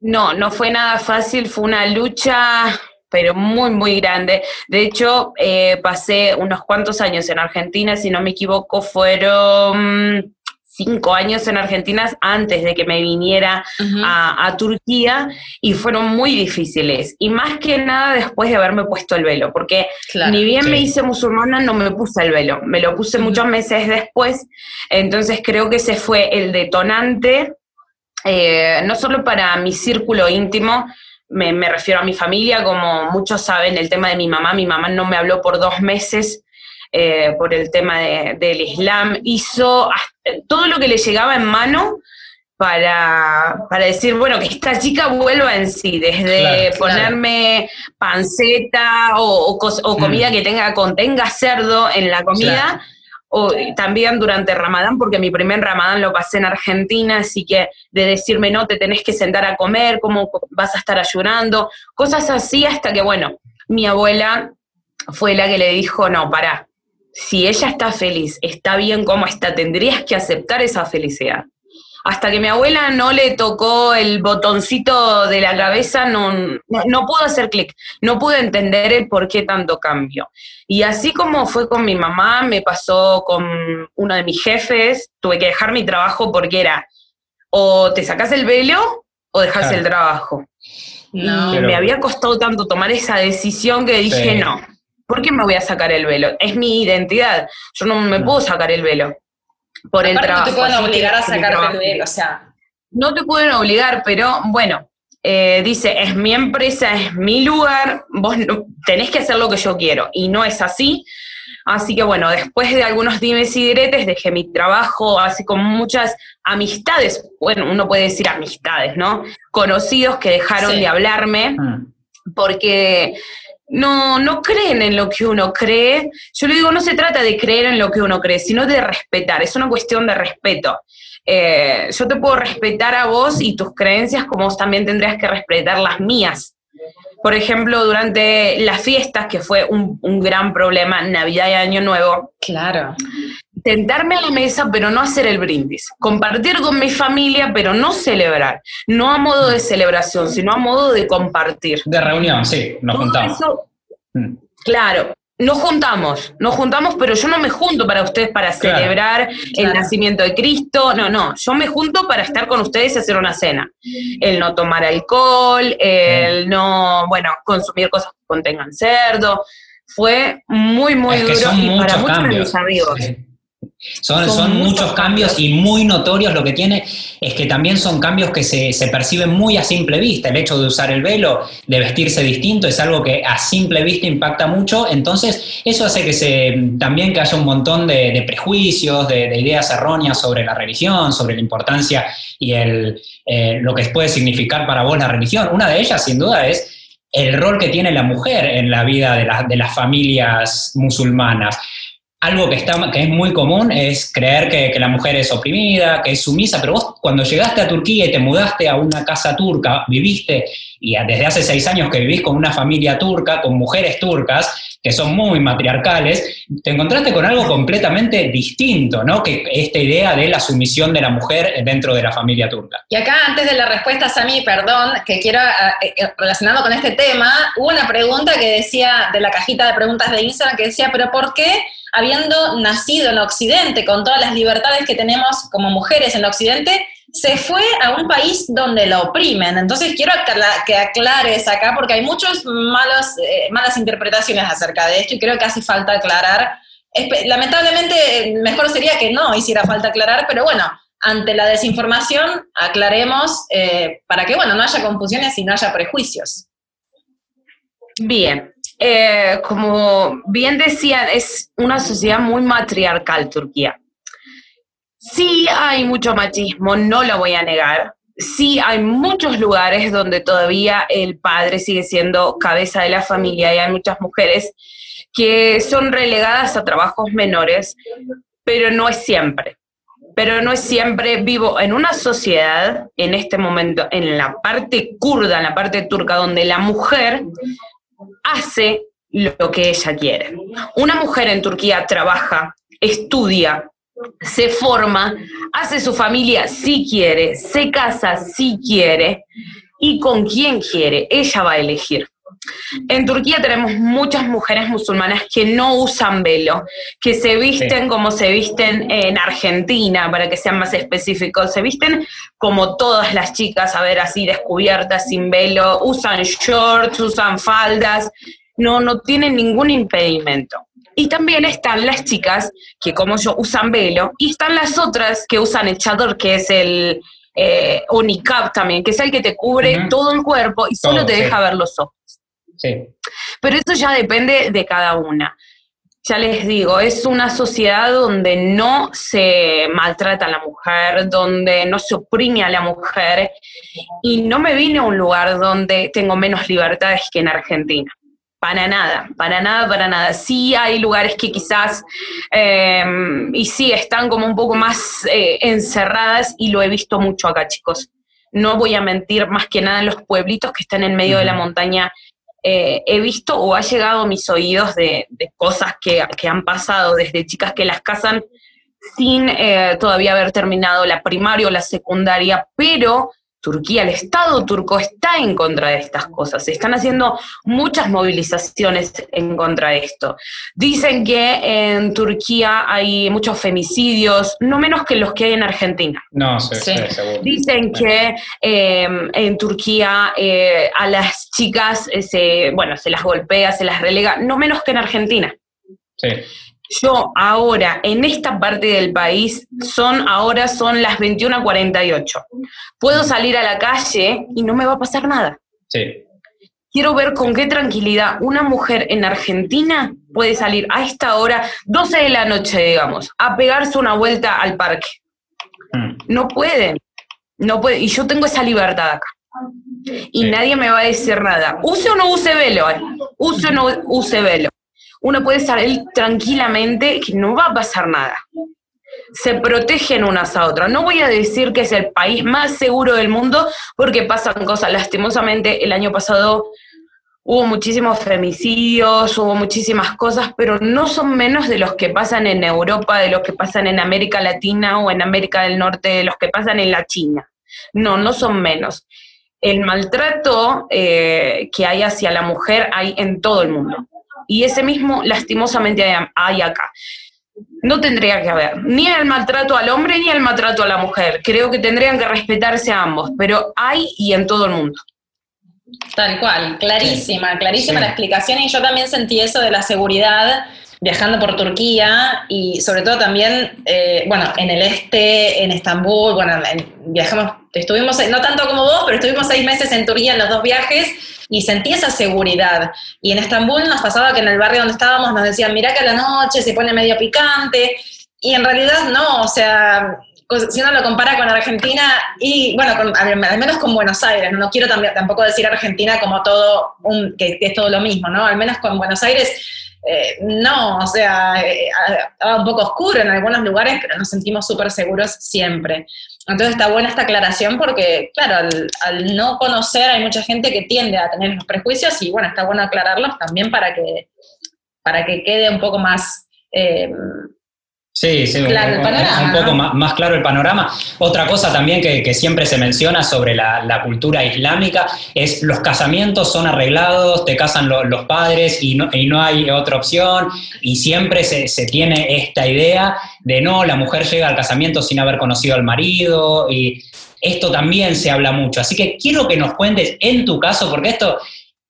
No, no fue nada fácil, fue una lucha, pero muy, muy grande. De hecho, eh, pasé unos cuantos años en Argentina, si no me equivoco, fueron cinco años en Argentina antes de que me viniera a, a Turquía y fueron muy difíciles. Y más que nada después de haberme puesto el velo, porque Claro. ni bien sí. me hice musulmana, no me puse el velo. Me lo puse muchos meses después. Entonces creo que ese fue el detonante, eh, no solo para mi círculo íntimo, me, me refiero a mi familia, como muchos saben, el tema de mi mamá. Mi mamá no me habló por dos meses. Eh, por el tema de- del Islam, hizo hasta- todo lo que le llegaba en mano para, para decir, bueno, que esta chica vuelva en sí, desde Claro, claro. ponerme panceta o, o cos- o comida Mm. que tenga, contenga cerdo en la comida, o también durante Ramadán, porque mi primer Ramadán lo pasé en Argentina, así que de decirme, no, te tenés que sentar a comer, cómo vas a estar ayunando, cosas así, hasta que, bueno, mi abuela fue la que le dijo, no, pará, si ella está feliz, está bien como está, tendrías que aceptar esa felicidad. Hasta que mi abuela no le tocó el botoncito de la cabeza, no, no, no pudo hacer clic, no pude entender el por qué tanto cambio. Y así como fue con mi mamá, me pasó con uno de mis jefes, tuve que dejar mi trabajo porque era o te sacas el velo o dejas Claro. el trabajo. No. Y Pero- me había costado tanto tomar esa decisión que dije, Sí. no, ¿por qué me voy a sacar el velo? Es mi identidad, yo no me puedo sacar el velo por el Aparte trabajo. no te pueden obligar a sacarte el velo, o sea. No te pueden obligar, pero bueno, eh, dice, es mi empresa, es mi lugar, vos no- tenés que hacer lo que yo quiero. Y no es así. Así que bueno, después de algunos dimes y diretes, dejé mi trabajo, así con muchas amistades, bueno, uno puede decir amistades, ¿no? Conocidos que dejaron Sí. de hablarme Mm. porque no, no creen en lo que uno cree. Yo le digo, no se trata de creer en lo que uno cree, sino de respetar, es una cuestión de respeto. Eh, yo te puedo respetar a vos y tus creencias como vos también tendrías que respetar las mías. Por ejemplo, durante las fiestas, que fue un, un gran problema, Navidad y Año Nuevo, Claro. Sentarme a la mesa pero no hacer el brindis, compartir con mi familia pero no celebrar, no a modo de celebración, sino a modo de compartir. De reunión, sí, nos Todo juntamos. eso, Mm. claro, nos juntamos, nos juntamos, pero yo no me junto para ustedes para Claro, celebrar el claro. nacimiento de Cristo, no, no, yo me junto para estar con ustedes y hacer una cena. El no tomar alcohol, el no, bueno, consumir cosas que contengan cerdo, fue muy, muy es que duro y para muchos de mis amigos. Sí. Son, Son muchos muchos cambios, cambios. y muy notorios lo que tiene es que también son cambios que se, se perciben muy a simple vista. El hecho de usar el velo, de vestirse distinto, es algo que a simple vista impacta mucho. Entonces, eso hace que se, también que haya un montón de, de prejuicios, de, de ideas erróneas sobre la religión, sobre la importancia y el, eh, lo que puede significar para vos la religión. Una de ellas, sin duda, es el rol que tiene la mujer en la vida de, la- de las familias musulmanas. Algo que, está, que es muy común es creer que, que la mujer es oprimida, que es sumisa, pero vos cuando llegaste a Turquía y te mudaste a una casa turca, viviste, y desde hace seis años que vivís con una familia turca, con mujeres turcas, que son muy matriarcales, te encontraste con algo completamente distinto, ¿no? Que esta idea de la sumisión de la mujer dentro de la familia turca. Y acá, antes de la respuesta, Sami, perdón, que quiero, ah, eh, eh, relacionado con este tema, hubo una pregunta que decía, de la cajita de preguntas de Instagram, que decía, pero ¿por qué, habiendo nacido en Occidente, con todas las libertades que tenemos como mujeres en Occidente, se fue a un país donde la oprimen? Entonces quiero que aclares acá, porque hay muchas malos, eh, malas interpretaciones acerca de esto, y creo que hace falta aclarar. Lamentablemente, mejor sería que no hiciera falta aclarar, pero bueno, ante la desinformación, aclaremos eh, para que, bueno, no haya confusiones y no haya prejuicios. Bien, eh, como bien decían, es una sociedad muy matriarcal Turquía. Sí hay mucho machismo, no lo voy a negar. Sí hay muchos lugares donde todavía el padre sigue siendo cabeza de la familia y hay muchas mujeres que son relegadas a trabajos menores, pero no es siempre. Pero no es siempre vivo en una sociedad, en este momento, en la parte kurda, en la parte turca, donde la mujer hace lo que ella quiere. Una mujer en Turquía trabaja, estudia, se forma, hace su familia si quiere, se casa si quiere y con quién quiere, ella va a elegir. En Turquía tenemos muchas mujeres musulmanas que no usan velo, que se visten Sí. como se visten en Argentina, para que sean más específicos, se visten como todas las chicas, a ver, así descubiertas, sin velo, usan shorts, usan faldas, no, no tienen ningún impedimento. Y también están las chicas que como yo usan velo, y están las otras que usan el chador, que es el eh, también, que es el que te cubre todo el cuerpo y solo Todo, te sí. deja ver los ojos. Sí. Pero eso ya depende de cada una. Ya les digo, es una sociedad donde no se maltrata a la mujer, donde no se oprime a la mujer, y no me vine a un lugar donde tengo menos libertades que en Argentina. Para nada, para nada, para nada. Sí hay lugares que quizás, eh, y sí, están como un poco más eh, encerradas, y lo he visto mucho acá, chicos. No voy a mentir, más que nada en los pueblitos que están en medio de la montaña, eh, he visto o ha llegado a mis oídos de, de cosas que, que han pasado desde chicas que las casan sin eh, todavía haber terminado la primaria o la secundaria, pero Turquía, el Estado turco está en contra de estas cosas. Se están haciendo muchas movilizaciones en contra de esto. Dicen que en Turquía hay muchos femicidios, no menos que los que hay en Argentina. No, sí, Sí. sí, seguro. Dicen que eh, en Turquía eh, a las chicas eh, se, bueno, se las golpea, se las relega, no menos que en Argentina. Sí. Yo ahora, en esta parte del país, son, ahora son las 21.48. Puedo salir a la calle y no me va a pasar nada. Sí. Quiero ver con qué tranquilidad una mujer en Argentina puede salir a esta hora, 12 de la noche, digamos, a pegarse una vuelta al parque. Mm. No pueden. No puede. Y yo tengo esa libertad acá. Y Sí. nadie me va a decir nada. Use o no use velo, eh. use o no use velo. Uno puede salir tranquilamente que no va a pasar nada. Se protegen unas a otras. No voy a decir que es el país más seguro del mundo porque pasan cosas. Lastimosamente, el año pasado hubo muchísimos femicidios, hubo muchísimas cosas, pero no son menos de los que pasan en Europa, de los que pasan en América Latina o en América del Norte, de los que pasan en la China. No, no son menos. El maltrato eh, que hay hacia la mujer hay en todo el mundo. Y ese mismo lastimosamente hay- acá. No tendría que haber ni el maltrato al hombre ni el maltrato a la mujer. Creo que tendrían que respetarse a ambos, pero hay y en todo el mundo. Tal cual, clarísima, clarísima Sí. la explicación y yo también sentí eso de la seguridad viajando por Turquía y sobre todo también, eh, bueno, en el este, en Estambul, bueno, en- viajamos, estuvimos, no tanto como vos, pero estuvimos seis meses en Turquía en los dos viajes y sentí esa seguridad. Y en Estambul nos pasaba que en el barrio donde estábamos nos decían, mirá que a la noche se pone medio picante y en realidad no, o sea, cos- si uno lo compara con Argentina y, bueno, con- al menos con Buenos Aires, no, quiero tampoco decir Argentina como todo, un, que, que es todo lo mismo, ¿no? Al menos con Buenos Aires, eh, no, o sea, eh, estaba un poco oscuro en algunos lugares, pero nos sentimos súper seguros siempre. Entonces está buena esta aclaración porque, claro, al, no conocer hay mucha gente que tiende a tener los prejuicios y, bueno, está bueno aclararlos también para que, para que quede un poco más... eh, Sí, sí, un- Claro, el un, panorama, un poco ¿no? más, más claro el panorama. Otra cosa también que, que siempre se menciona sobre la, la cultura islámica es los casamientos son arreglados, te casan lo- los padres y no, y no hay otra opción, y siempre se, se tiene esta idea de no, la mujer llega al casamiento sin haber conocido al marido, y esto también se habla mucho. Así que quiero que nos cuentes en tu caso, porque esto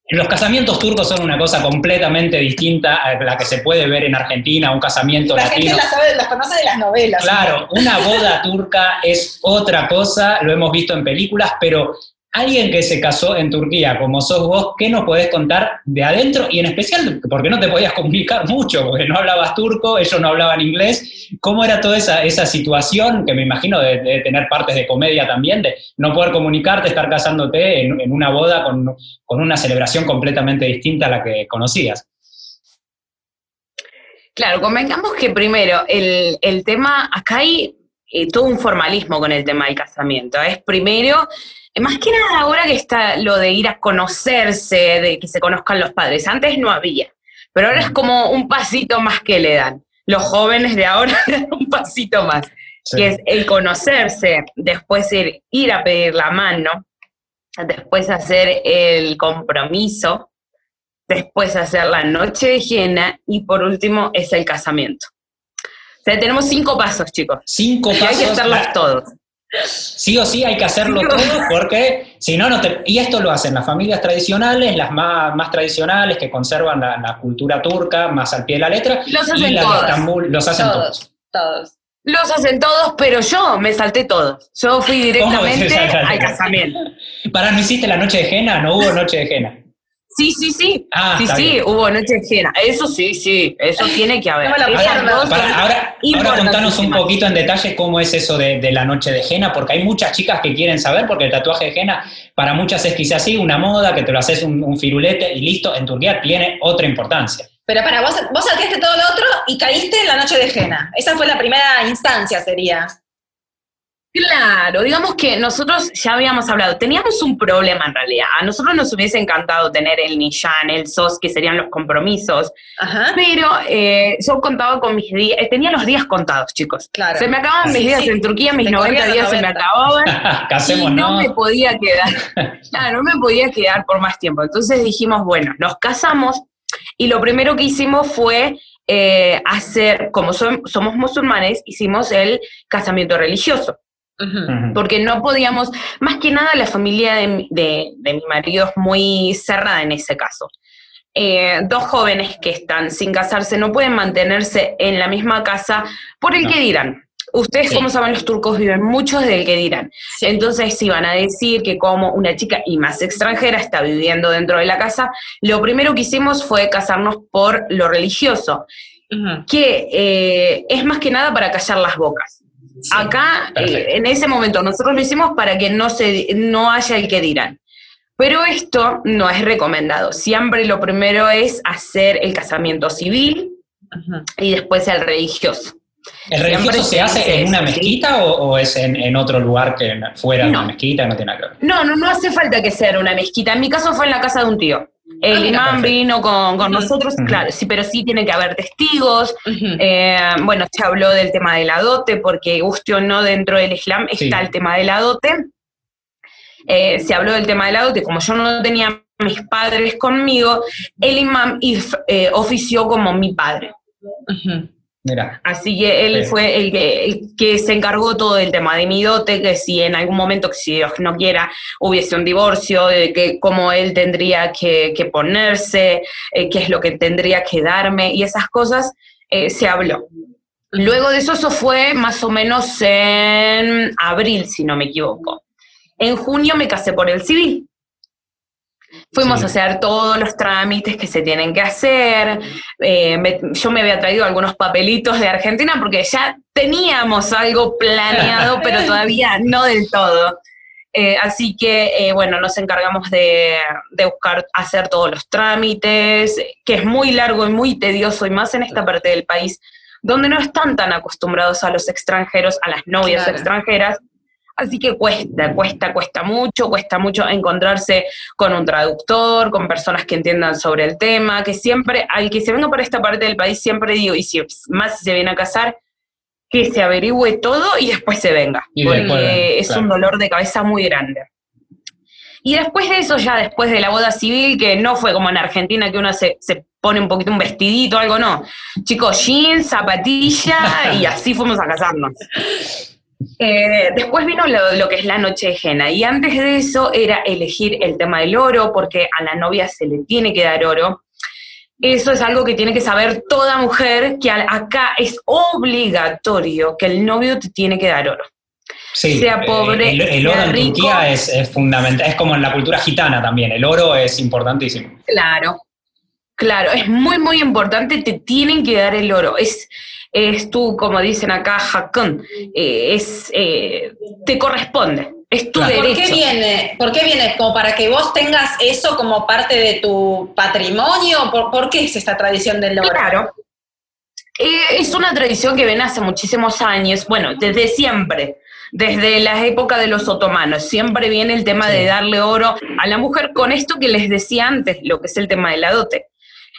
los casamientos turcos son una cosa completamente distinta a la que se puede ver en Argentina, un casamiento la latino. gente las, sabe, las conoce de las novelas. Claro, una boda turca es otra cosa, lo hemos visto en películas, pero alguien que se casó en Turquía, como sos vos, ¿qué nos podés contar de adentro? Y en especial, porque no te podías comunicar mucho, porque no hablabas turco, ellos no hablaban inglés. ¿Cómo era toda esa, situación, que me imagino de, tener partes de comedia también, de no poder comunicarte, estar casándote en, una boda con, con una celebración completamente distinta a la que conocías? Claro, convengamos que primero, el, el tema, acá hay eh, todo un formalismo con el tema del casamiento. Es primero, eh, más que nada ahora que está lo de ir a conocerse, de que se conozcan los padres. Antes no había, pero ahora es como un pasito más que le dan. Los jóvenes de ahora dan un pasito más, que es el conocerse, después el ir a pedir la mano, después hacer el compromiso, después hacer la noche de hiena y por último es el casamiento. O sea, tenemos cinco pasos, chicos. Cinco pasos. hay que hacerlos todos. Sí o sí hay que hacerlo Sí. todo porque si no, no te... Y esto lo hacen las familias tradicionales, las más, más tradicionales que conservan la, la cultura turca más al pie de la letra. Los y hacen de. Estambul los hacen todos. Todos, todos. Los hacen todos, pero yo me salté todos. Yo fui directamente al casamiento. Para, ¿no hiciste la noche de Jena? No hubo noche de Jena. Sí, sí, sí. Ah, sí, sí, bien. hubo noche de hiena. Eso sí, sí. Eso tiene que haber. No dos Para, ahora, ahora contanos un poquito en detalle cómo es eso de, de la noche de Jena, porque hay muchas chicas que quieren saber, porque el tatuaje de Jena para muchas es quizás así, una moda, que te lo haces un, un firulete y listo, en Turquía tiene otra importancia. Pero para vos, vos salteaste todo lo otro y caíste en la noche de Jena. Esa fue la primera instancia, sería. Claro, digamos que nosotros ya habíamos hablado, teníamos un problema en realidad. A nosotros nos hubiese encantado tener el Nishan, el SOS, que serían los compromisos, Ajá. pero eh, yo contaba con mis días, eh, tenía los días contados, chicos. Claro. Se me acababan mis Sí, días sí. en Turquía, mis Te 90 corrían los días se me 90. acababan. y Casémonos. no me podía quedar, claro, no me podía quedar por más tiempo. Entonces dijimos, bueno, nos casamos y lo primero que hicimos fue eh, hacer, como som- somos musulmanes, hicimos el casamiento religioso, Porque no podíamos, más que nada la familia de, mi- de- de mi marido es muy cerrada en ese caso. Eh, dos jóvenes que están sin casarse no pueden mantenerse en la misma casa por el No. que dirán. Ustedes, Sí. como saben, los turcos viven muchos del que dirán. Entonces, si van a decir que como una chica y más extranjera está viviendo dentro de la casa, lo primero que hicimos fue casarnos por lo religioso, que eh, es más que nada para callar las bocas. Sí. Acá, eh, en ese momento, nosotros lo hicimos para que no, se, no haya el que dirán. Pero esto no es recomendado. Siempre lo primero es hacer el casamiento civil y después el religioso. ¿El religioso se se hace en una mezquita o, o es en, en otro lugar que en- fuera de No. una mezquita no tiene nada que ver? No, no, no hace falta que sea una mezquita. En mi caso fue en la casa de un tío. El Ah, mira, imán vino con, con nosotros, claro, sí, pero sí tiene que haber testigos. Eh, bueno, se habló del tema de la dote, porque guste o no, dentro del Islam Sí. está el tema de la dote. Eh, se habló del tema de la dote, como yo no tenía mis padres conmigo, el imam eh, ofició como mi padre. Mira. Así que él fue el que, que, se encargó todo el tema de mi dote, que si en algún momento, que si Dios no quiera, hubiese un divorcio, de que cómo él tendría que, ponerse, eh, qué es lo que tendría que darme, y esas cosas eh, se habló. Luego de eso, eso fue más o menos en abril, si no me equivoco. En junio me casé por el civil. Fuimos a hacer todos los trámites que se tienen que hacer. Eh, yo me había traído algunos papelitos de Argentina porque ya teníamos algo planeado, pero todavía no del todo. Eh, así que, eh, bueno, nos encargamos de, de, buscar hacer todos los trámites, que es muy largo y muy tedioso, y más en esta parte del país, donde no están tan acostumbrados a los extranjeros, a las novias extranjeras, Así que cuesta, cuesta, cuesta mucho, cuesta mucho encontrarse con un traductor, con personas que entiendan sobre el tema, que siempre, al que se venga por esta parte del país, siempre digo, y si más se viene a casar, que se averigüe todo y después se venga, porque es un dolor de cabeza muy grande. Y después de eso, ya después de la boda civil, que no fue como en Argentina, que uno se, se pone un poquito un vestidito, algo no. Chicos, jeans, zapatilla, y así fuimos a casarnos. Eh, después vino lo, que es la noche ajena y antes de eso era elegir el tema del oro, porque a la novia se le tiene que dar oro. Eso es algo que tiene que saber toda mujer, que acá es obligatorio que el novio te tiene que dar oro. Sí, sea pobre, el, oro en Turquía es, es, fundamental, es como en la cultura gitana también, el oro es importantísimo. Claro, claro, es muy, muy importante, te tienen que dar el oro. Es, es tú, como dicen acá, hakun, eh, es, eh, te corresponde, es tu derecho. ¿Por qué, viene, ¿Por qué viene? ¿Como para que vos tengas eso como parte de tu patrimonio? ¿Por, qué es esta tradición del oro? Claro. Eh, es una tradición que viene hace muchísimos años, bueno, desde siempre desde la época de los otomanos. Siempre viene el tema de darle oro a la mujer con esto que les decía antes, lo que es el tema de la dote.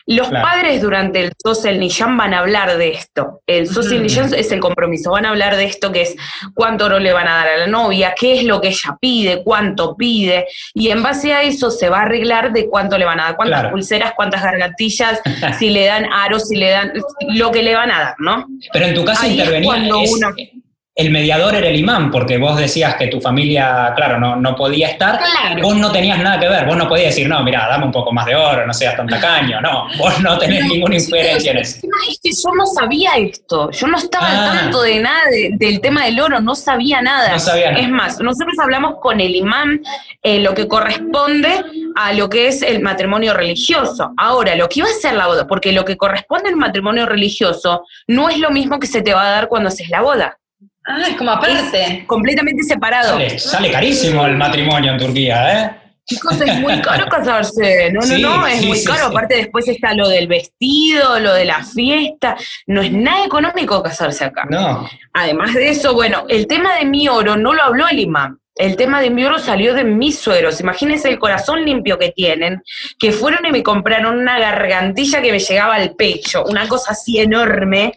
Los padres durante el Social Nisham van a hablar de esto. El Social Nisham es el compromiso. Van a hablar de esto que es cuánto oro le van a dar a la novia, qué es lo que ella pide, cuánto pide. Y en base a eso se va a arreglar de cuánto le van a dar, cuántas pulseras, cuántas gargantillas, si le dan aros, si le dan lo que le van a dar, ¿no? Pero en tu caso intervenía el mediador era el imán, porque vos decías que tu familia, claro, no, no podía estar, vos no tenías nada que ver, vos no podías decir, no, mira, dame un poco más de oro, no seas tan tacaño, no, vos no tenés ninguna inferencia en eso. Es que yo no sabía esto, yo no estaba al ah. tanto de nada del tema del oro, no sabía nada. No sabía nada. Es más, nosotros hablamos con el imán eh, lo que corresponde a lo que es el matrimonio religioso. Ahora, lo que iba a ser la boda, porque lo que corresponde al matrimonio religioso no es lo mismo que se te va a dar cuando haces la boda. Ah, es como aparte. completamente separado. Sale, carísimo el matrimonio en Turquía, ¿eh? Chicos, es muy caro casarse. No, no, no, es muy caro. Aparte, después está lo del vestido, lo de la fiesta. No es nada económico casarse acá. No. Además de eso, bueno, el tema de mi oro no lo habló el imán. El tema de mi oro salió de mis sueros. Imagínense el corazón limpio que tienen, que fueron y me compraron una gargantilla que me llegaba al pecho, una cosa así enorme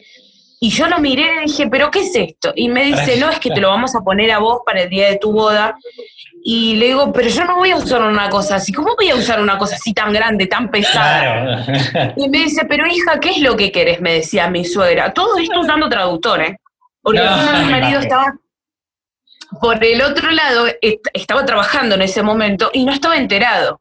y yo lo miré y dije, ¿pero qué es esto? Y me dice, no, es que te lo vamos a poner a vos para el día de tu boda. Y le digo, pero yo no voy a usar una cosa así. ¿Cómo voy a usar una cosa así tan grande, tan pesada? Y me dice, pero hija, ¿qué es lo que querés? Me decía mi suegra. Todo esto usando traductor, ¿eh? Porque mi marido estaba por el otro lado, estaba trabajando en ese momento y no estaba enterado.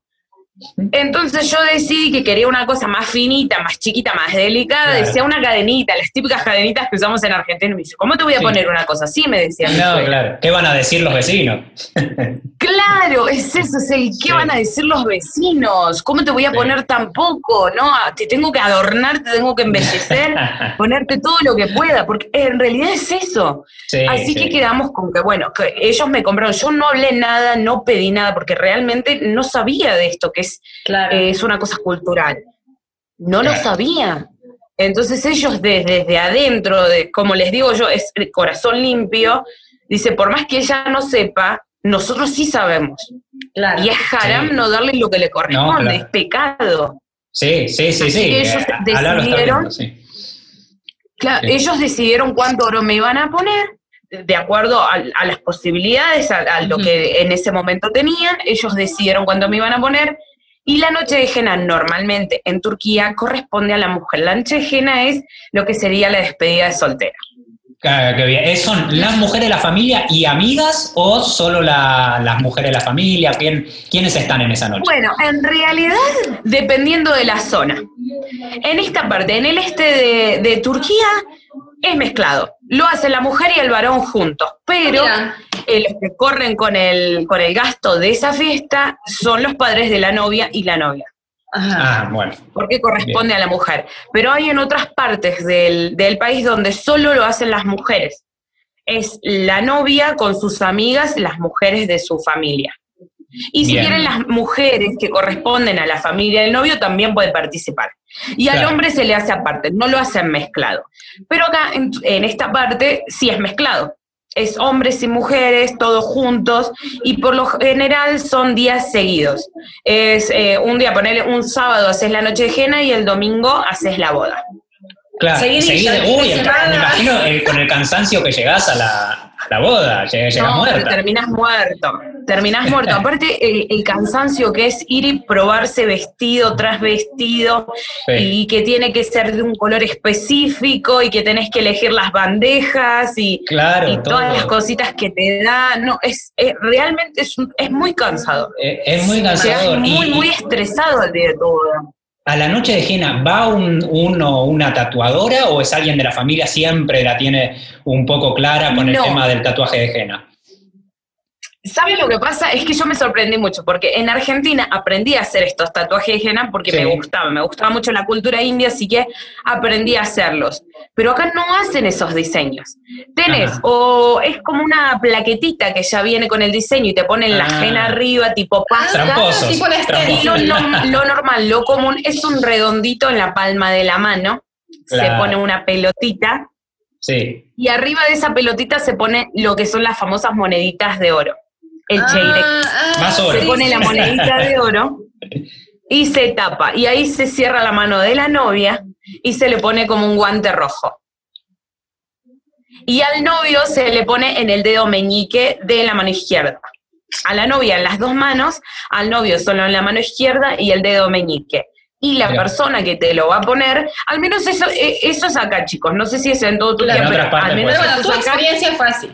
Entonces yo decidí que quería una cosa más finita, más chiquita, más delicada, decía una cadenita, las típicas cadenitas que usamos en Argentina. Me dice, ¿cómo te voy a poner una cosa así? Me decía. No, claro. ¿Qué van a decir los vecinos? claro, es eso, es el ¿qué van a decir los vecinos? ¿Cómo te voy a poner tan poco? ¿No? Te tengo que adornar, te tengo que embellecer, ponerte todo lo que pueda, porque en realidad es eso. Así que quedamos con que, bueno, que ellos me compraron, yo no hablé nada, no pedí nada, porque realmente no sabía de esto, que es eh, es una cosa cultural. No lo sabía. Entonces ellos desde, adentro, de, como les digo yo, es el corazón limpio, dice, por más que ella no sepa, nosotros sí sabemos. Y es haram no darle lo que le corresponde, es pecado. Sí, sí, sí, sí. Ellos eh, decidieron, claro, ellos decidieron cuánto oro me iban a poner, de acuerdo a, las posibilidades, a, lo que en ese momento tenían, ellos decidieron cuánto me iban a poner, Y la noche de Jena normalmente en Turquía corresponde a la mujer. La noche de Jena es lo que sería la despedida de soltera. Claro, qué bien. ¿Eh, ¿Son las mujeres de la familia y amigas o solo la- las mujeres de la familia? ¿Quién- ¿Quiénes están en esa noche? Bueno, en realidad, dependiendo de la zona. En esta parte, en el este de, de Turquía, es mezclado. Lo hace la mujer y el varón juntos, pero eh, los que corren con el, con el gasto de esa fiesta son los padres de la novia y la novia, Ajá. Ah, bueno. porque corresponde a la mujer. Pero hay en otras partes del, del país donde solo lo hacen las mujeres. Es la novia con sus amigas, las mujeres de su familia. Y si Bien. quieren las mujeres que corresponden a la familia del novio también pueden participar. Y al hombre se le hace aparte, no lo hacen mezclado. Pero acá en, en esta parte sí es mezclado. Es hombres y mujeres, todos juntos, y por lo general son días seguidos. Es eh, un día, ponerle un sábado haces la noche de jena y el domingo haces la boda. Claro, fin de Uy, el- me imagino eh, con el cansancio que llegás a la, a la boda, lleg- llegas No, muerta. terminás muerto. Terminás muerto. Aparte, el, el cansancio que es ir y probarse vestido tras vestido Sí. y que tiene que ser de un color específico y que tenés que elegir las bandejas y, Claro, y todo. todas las cositas que te da. No, es, es- realmente es, es muy cansado. Eh, es muy cansador. muy, y, muy estresado al día de todo. A la noche de Jena, ¿va un, uno, una tatuadora o es alguien de la familia siempre la tiene un poco clara con el tema del tatuaje de Jena? ¿Sabes lo que pasa? Es que yo me sorprendí mucho, porque en Argentina aprendí a hacer estos tatuajes de henna porque Sí. me gustaba, me gustaba mucho la cultura india, así que aprendí a hacerlos. Pero acá no hacen esos diseños. Tenés, Ajá. o es como una plaquetita que ya viene con el diseño y te ponen la Ah. henna arriba, tipo pasta. Tramposos. tipo Y lo, lo- lo normal, lo común, es un redondito en la palma de la mano, se pone una pelotita, Sí. y arriba de esa pelotita se pone lo que son las famosas moneditas de oro, el. Ah, ah, Más oro. se sí, pone sí. la monedita de oro y se tapa. Y ahí se cierra la mano de la novia y se le pone como un guante rojo. Y al novio se le pone en el dedo meñique de la mano izquierda. A la novia en las dos manos, al novio solo en la mano izquierda y el dedo meñique. Y la Mira. persona que te lo va a poner, al menos eso, eh, eso es acá, chicos. No sé si es en todo pero partes al menos bueno, eso tu acá. experiencia fue así.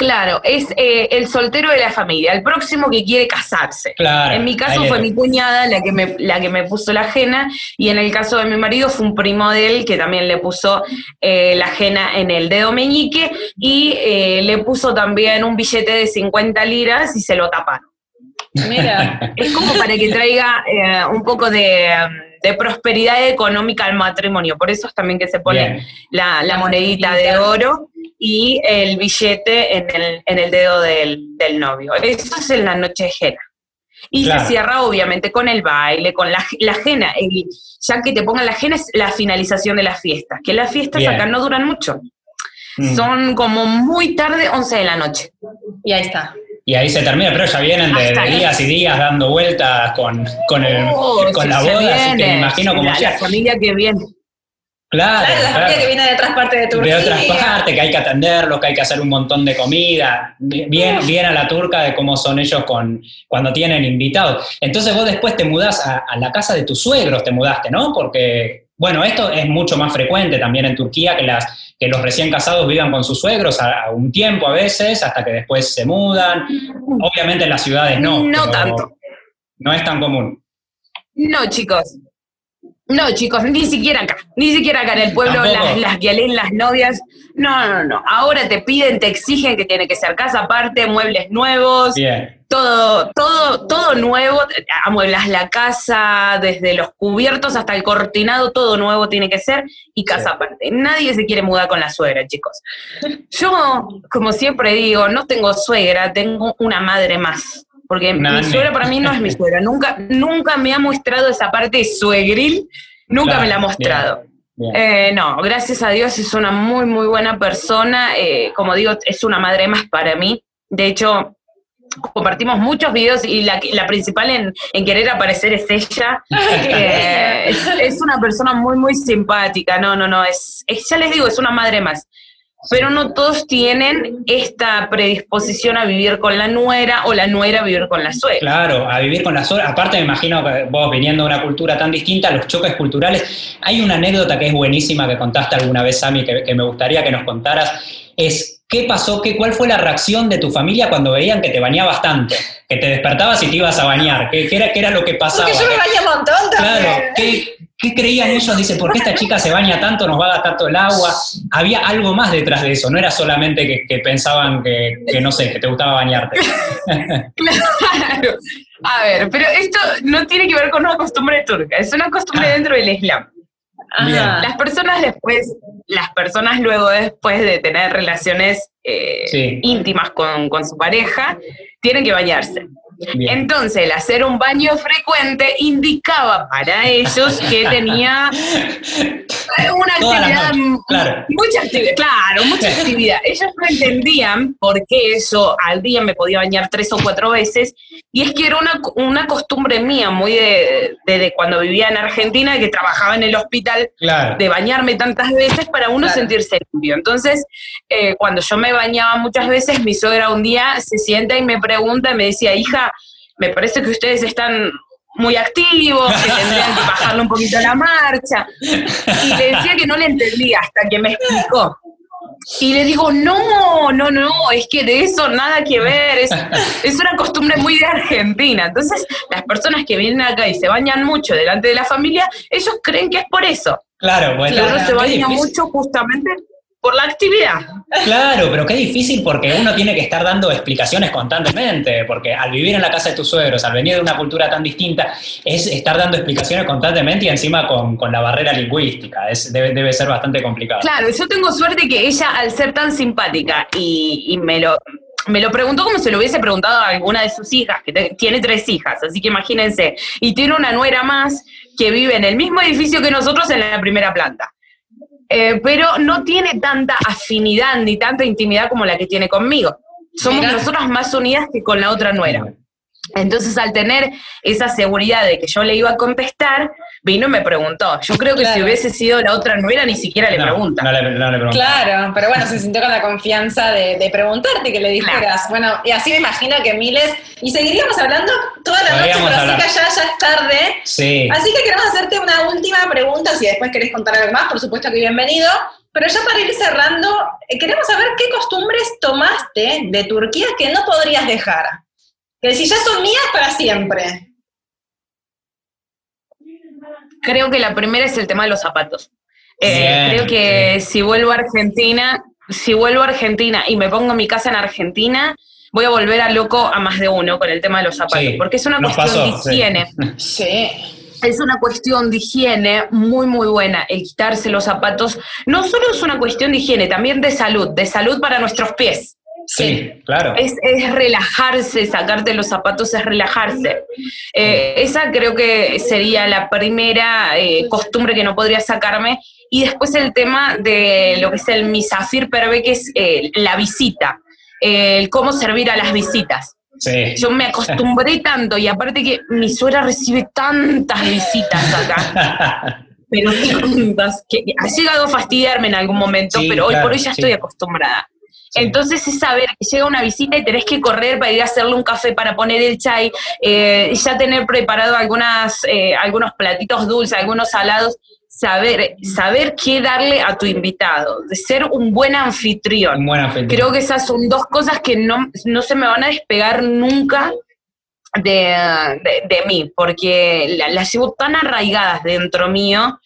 Claro, es eh, el soltero de la familia, el próximo que quiere casarse. Claro. En mi caso fue mi cuñada la que, me, la que me puso la ajena y en el caso de mi marido fue un primo de él que también le puso eh, la ajena en el dedo meñique y eh, le puso también un billete de 50 liras y se lo taparon. Mira. Es como para que traiga eh, un poco de, de prosperidad económica al matrimonio. Por eso es también que se pone la monedita de oro y el billete en el, en el dedo del, del novio. Eso es en la noche de jena. Y Claro. se cierra obviamente con el baile, con la, la jena. El- ya que te pongan la jena es la finalización de las fiestas, que las fiestas Bien. acá no duran mucho. Mm. Son como muy tarde, 11 de la noche. Y ahí está. Y ahí se termina, pero ya vienen de, de días y días dando vueltas con, con, el, Oh, con sí, la boda, así que me viene. imagino como la, sea. la familia que viene. Claro, Claro, la claro. que viene de otras partes de Turquía. de otras partes, que hay que atenderlos, que hay que hacer un montón de comida. Bien, bien a la turca de cómo son ellos con, cuando tienen invitados. Entonces vos después te mudás a, a la casa de tus suegros, te mudaste, ¿no? Porque, bueno, esto es mucho más frecuente también en Turquía, que, las, que los recién casados vivan con sus suegros a, a un tiempo a veces, hasta que después se mudan. Obviamente en las ciudades no. No tanto. No es tan común. No, chicos. No, chicos, ni siquiera acá. Ni siquiera acá en el pueblo, las, las guialén, las novias. No, no, no. Ahora te piden, te exigen que tiene que ser casa aparte, muebles nuevos, Bien. todo, todo, todo nuevo. Amueblas la casa, desde los cubiertos hasta el cortinado, todo nuevo tiene que ser y casa Sí. aparte. Nadie se quiere mudar con la suegra, chicos. Yo, como siempre digo, no tengo suegra, tengo una madre más. Porque Nane. mi suegra para mí no es mi suegra. Nunca, nunca me ha mostrado esa parte suegril, nunca Claro, me la ha mostrado. Bien. Eh, no, gracias a Dios es una muy, muy buena persona. eh, como digo, es una madre más para mí. De hecho, compartimos muchos videos y la, la principal en, en querer aparecer es ella. Eh, es, es una persona muy, muy simpática. No, no, no. Es, es- ya les digo, es una madre más. Pero no todos tienen esta predisposición a vivir con la nuera o la nuera a vivir con la suegra. Claro, a vivir con la suegra. Aparte, me imagino que vos viniendo de una cultura tan distinta, los choques culturales. Hay una anécdota que es buenísima que contaste alguna vez, Sami, que, que me gustaría que nos contaras. Es ¿Qué pasó? Qué, ¿Cuál fue la reacción de tu familia cuando veían que te bañabas tanto? Que te despertabas y te ibas a bañar. ¿Qué, qué era, qué era lo que pasaba? Porque yo me bañé un montón también. Claro, ¿qué, ¿qué creían ellos? Dice, ¿por qué esta chica se baña tanto, nos va a gastar todo el agua? Había algo más detrás de eso, no era solamente que, que pensaban que, que, no sé, que te gustaba bañarte. claro. A ver, pero esto no tiene que ver con una costumbre turca, es una costumbre Ah. dentro del Islam. Bien. Las personas después, las personas luego después de tener relaciones eh, Sí. íntimas con, con su pareja, tienen que bañarse. Bien. Entonces, el hacer un baño frecuente indicaba para ellos que tenía una Todas actividad, claro. mucha actividad, claro, mucha actividad. Ellos no entendían por qué eso al día me podía bañar tres o cuatro veces, y es que era una, una costumbre mía, muy de, de- de cuando vivía en Argentina, que trabajaba en el hospital, Claro. de bañarme tantas veces para uno Claro. sentirse limpio. Entonces, eh, cuando yo me bañaba muchas veces, mi suegra un día se sienta y me pregunta, me decía, hija, me parece que ustedes están muy activos, que tendrían que bajarle un poquito la marcha. Y le decía que no le entendía hasta que me explicó. Y le digo, no, no, no, es que de eso nada que ver, es, es una costumbre muy de Argentina. Entonces, las personas que vienen acá y se bañan mucho delante de la familia, ellos creen que es por eso. Claro, bueno. Que uno se baña mucho justamente por la actividad. Claro, pero qué difícil porque uno tiene que estar dando explicaciones constantemente, porque al vivir en la casa de tus suegros, al venir de una cultura tan distinta, es estar dando explicaciones constantemente y encima con, con la barrera lingüística. Es, debe, debe ser bastante complicado. Claro, yo tengo suerte que ella, al ser tan simpática y, y me lo me lo preguntó como se lo hubiese preguntado a alguna de sus hijas, que te- tiene tres hijas, así que imagínense, y tiene una nuera más que vive en el mismo edificio que nosotros en la primera planta. Eh, pero no tiene tanta afinidad ni tanta intimidad como la que tiene conmigo. Somos Mira. nosotras más unidas que con la otra nuera. Entonces, al tener esa seguridad de que yo le iba a contestar, vino y me preguntó. Yo creo que si Claro. hubiese sido la otra nuera, ni siquiera le No, pregunta. No le, no le. Claro, pero bueno, se sintió con la confianza de, de preguntarte, que le dijeras. Bueno, y así me imagino que miles. Y seguiríamos hablando toda la noche, Podríamos pero hablar. así que ya, ya es tarde. Sí. Así que queremos hacerte una última pregunta. Si después querés contar algo más, por supuesto que bienvenido. Pero ya para ir cerrando, eh, queremos saber qué costumbres tomaste de Turquía que no podrías dejar. Que si ya son mías para siempre. Creo que la primera es el tema de los zapatos. Eh, creo que si vuelvo a Argentina, si vuelvo a Argentina y me pongo mi casa en Argentina, voy a volver a loco a más de uno con el tema de los zapatos, Sí, porque es una cuestión pasó, de sí. higiene. Sí. Es una cuestión de higiene muy, muy buena el quitarse los zapatos. No solo es una cuestión de higiene, también de salud, de salud para nuestros pies. Sí, claro. Es, es relajarse, sacarte los zapatos es relajarse. Eh, esa creo que sería la primera eh, costumbre que no podría sacarme. Y después el tema de lo que es el misafir perbe, que es eh, la visita, el cómo servir a las visitas. Sí. Yo me acostumbré tanto y aparte que mi suegra recibe tantas visitas acá, pero tantas, que ha llegado a fastidiarme en algún momento, Sí, pero hoy claro, por hoy ya estoy acostumbrada. Sí. Entonces es saber que llega una visita y tenés que correr para ir a hacerle un café para poner el chai, eh, ya tener preparado algunas, eh, algunos platitos dulces, algunos salados, saber, saber qué darle a tu invitado, de ser un buen anfitrión. Un buen anfitrión. Creo que esas son dos cosas que no, no se me van a despegar nunca de, de- de mí, porque la- las llevo tan arraigadas dentro mío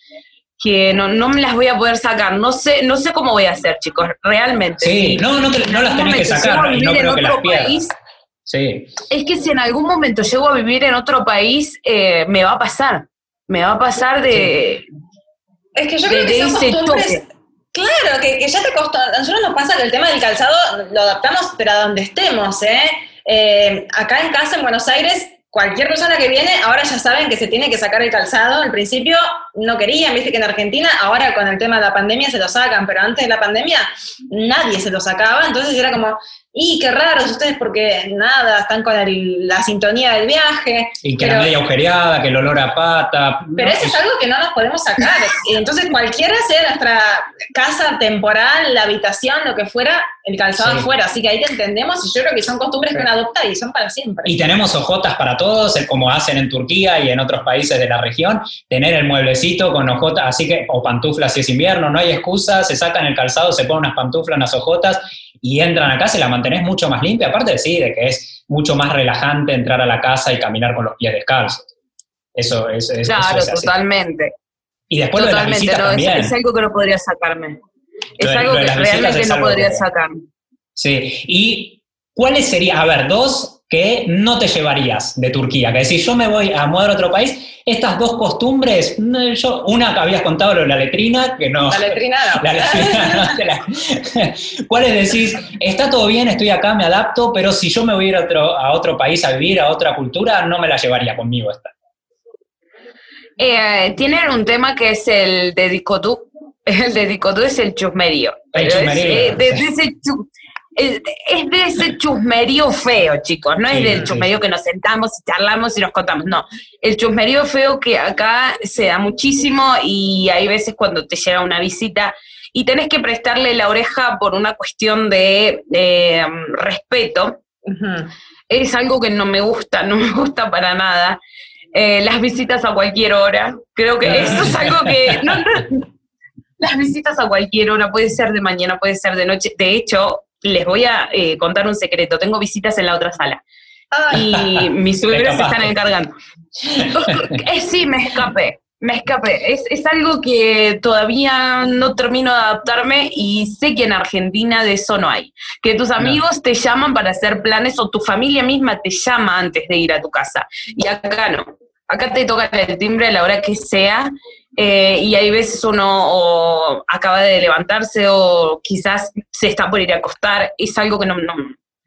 que no, no me las voy a poder sacar. No sé, no sé cómo voy a hacer, chicos, realmente. Sí, Si no, no, te- en no las algún tenés que momento sacar, llego a y no vivir en creo que las otro pierdas. país, Sí. es que si en algún momento llego a vivir en otro país, eh, me va a pasar. Me va a pasar de, Es que yo de- creo que de son costumbres. toque. Claro, que, que ya te costó. A nosotros nos pasa que el tema del calzado lo adaptamos, pero a donde estemos, ¿eh? Eh, acá en casa, en Buenos Aires, cualquier persona que viene, ahora ya saben que se tiene que sacar el calzado. Al principio no querían, viste que en Argentina, ahora con el tema de la pandemia se lo sacan, pero antes de la pandemia nadie se lo sacaba, entonces era como, y qué raros ustedes porque nada, están con el- la sintonía del viaje. Y que pero, la media agujereada, que el olor a pata. pero no, eso es algo que no nos podemos sacar. Entonces cualquiera sea nuestra casa temporal, la habitación, lo que fuera, el calzado Sí. afuera. Así que ahí te entendemos y yo creo que son costumbres que uno adopta y son para siempre. Y tenemos ojotas para todos, eh, como hacen en Turquía y en otros países de la región, tener el mueblecito con ojotas, así que, o pantuflas si es invierno, no hay excusa, se sacan el calzado, se ponen unas pantuflas, unas ojotas y entran a casa y la mantenés mucho más limpia, aparte de sí, de que es mucho más relajante entrar a la casa y caminar con los pies descalzos. Eso es, es- eso Claro, es así. totalmente. Y después lo de las no, es, también. es algo que no podría sacarme. Es Lo algo lo que realmente es no podría que- sacarme. Sí, y ¿cuáles serían, a ver, dos que no te llevarías de Turquía? Que decir, yo me voy a mudar a otro país, estas dos costumbres, no, yo, una que habías contado lo de la letrina, que no... La letrina no. La letrina, no te la- ¿Cuáles decís? Está todo bien, estoy acá, me adapto, pero si yo me voy a ir a otro, a otro país a vivir, a otra cultura, no me la llevaría conmigo esta. Eh, tienen un tema que es el de discotú. El de discotú es el chusmerío. El es, chusmerío, eh, de, sí. de ese chu- es, es de ese chusmerío feo, chicos. No Sí, es del sí, chusmerío que nos sentamos y charlamos y nos contamos. No. El chusmerío feo que acá se da muchísimo y hay veces cuando te llega una visita y tenés que prestarle la oreja por una cuestión de eh, respeto es algo que no me gusta, no me gusta para nada. Eh, las visitas a cualquier hora, creo que eso es algo que... no, no, las visitas a cualquier hora, puede ser de mañana, puede ser de noche. De hecho, les voy a eh, contar un secreto, tengo visitas en la otra sala Ay, y mis suegros se están encargando. Eh, sí, me escapé, me escapé. Es, es algo que todavía no termino de adaptarme y sé que en Argentina de eso no hay. Que tus amigos te llaman para hacer planes o tu familia misma te llama antes de ir a tu casa. Y acá no. Acá te tocan el timbre a la hora que sea eh, y hay veces uno o acaba de levantarse o quizás se está por ir a acostar. Es algo que no, no,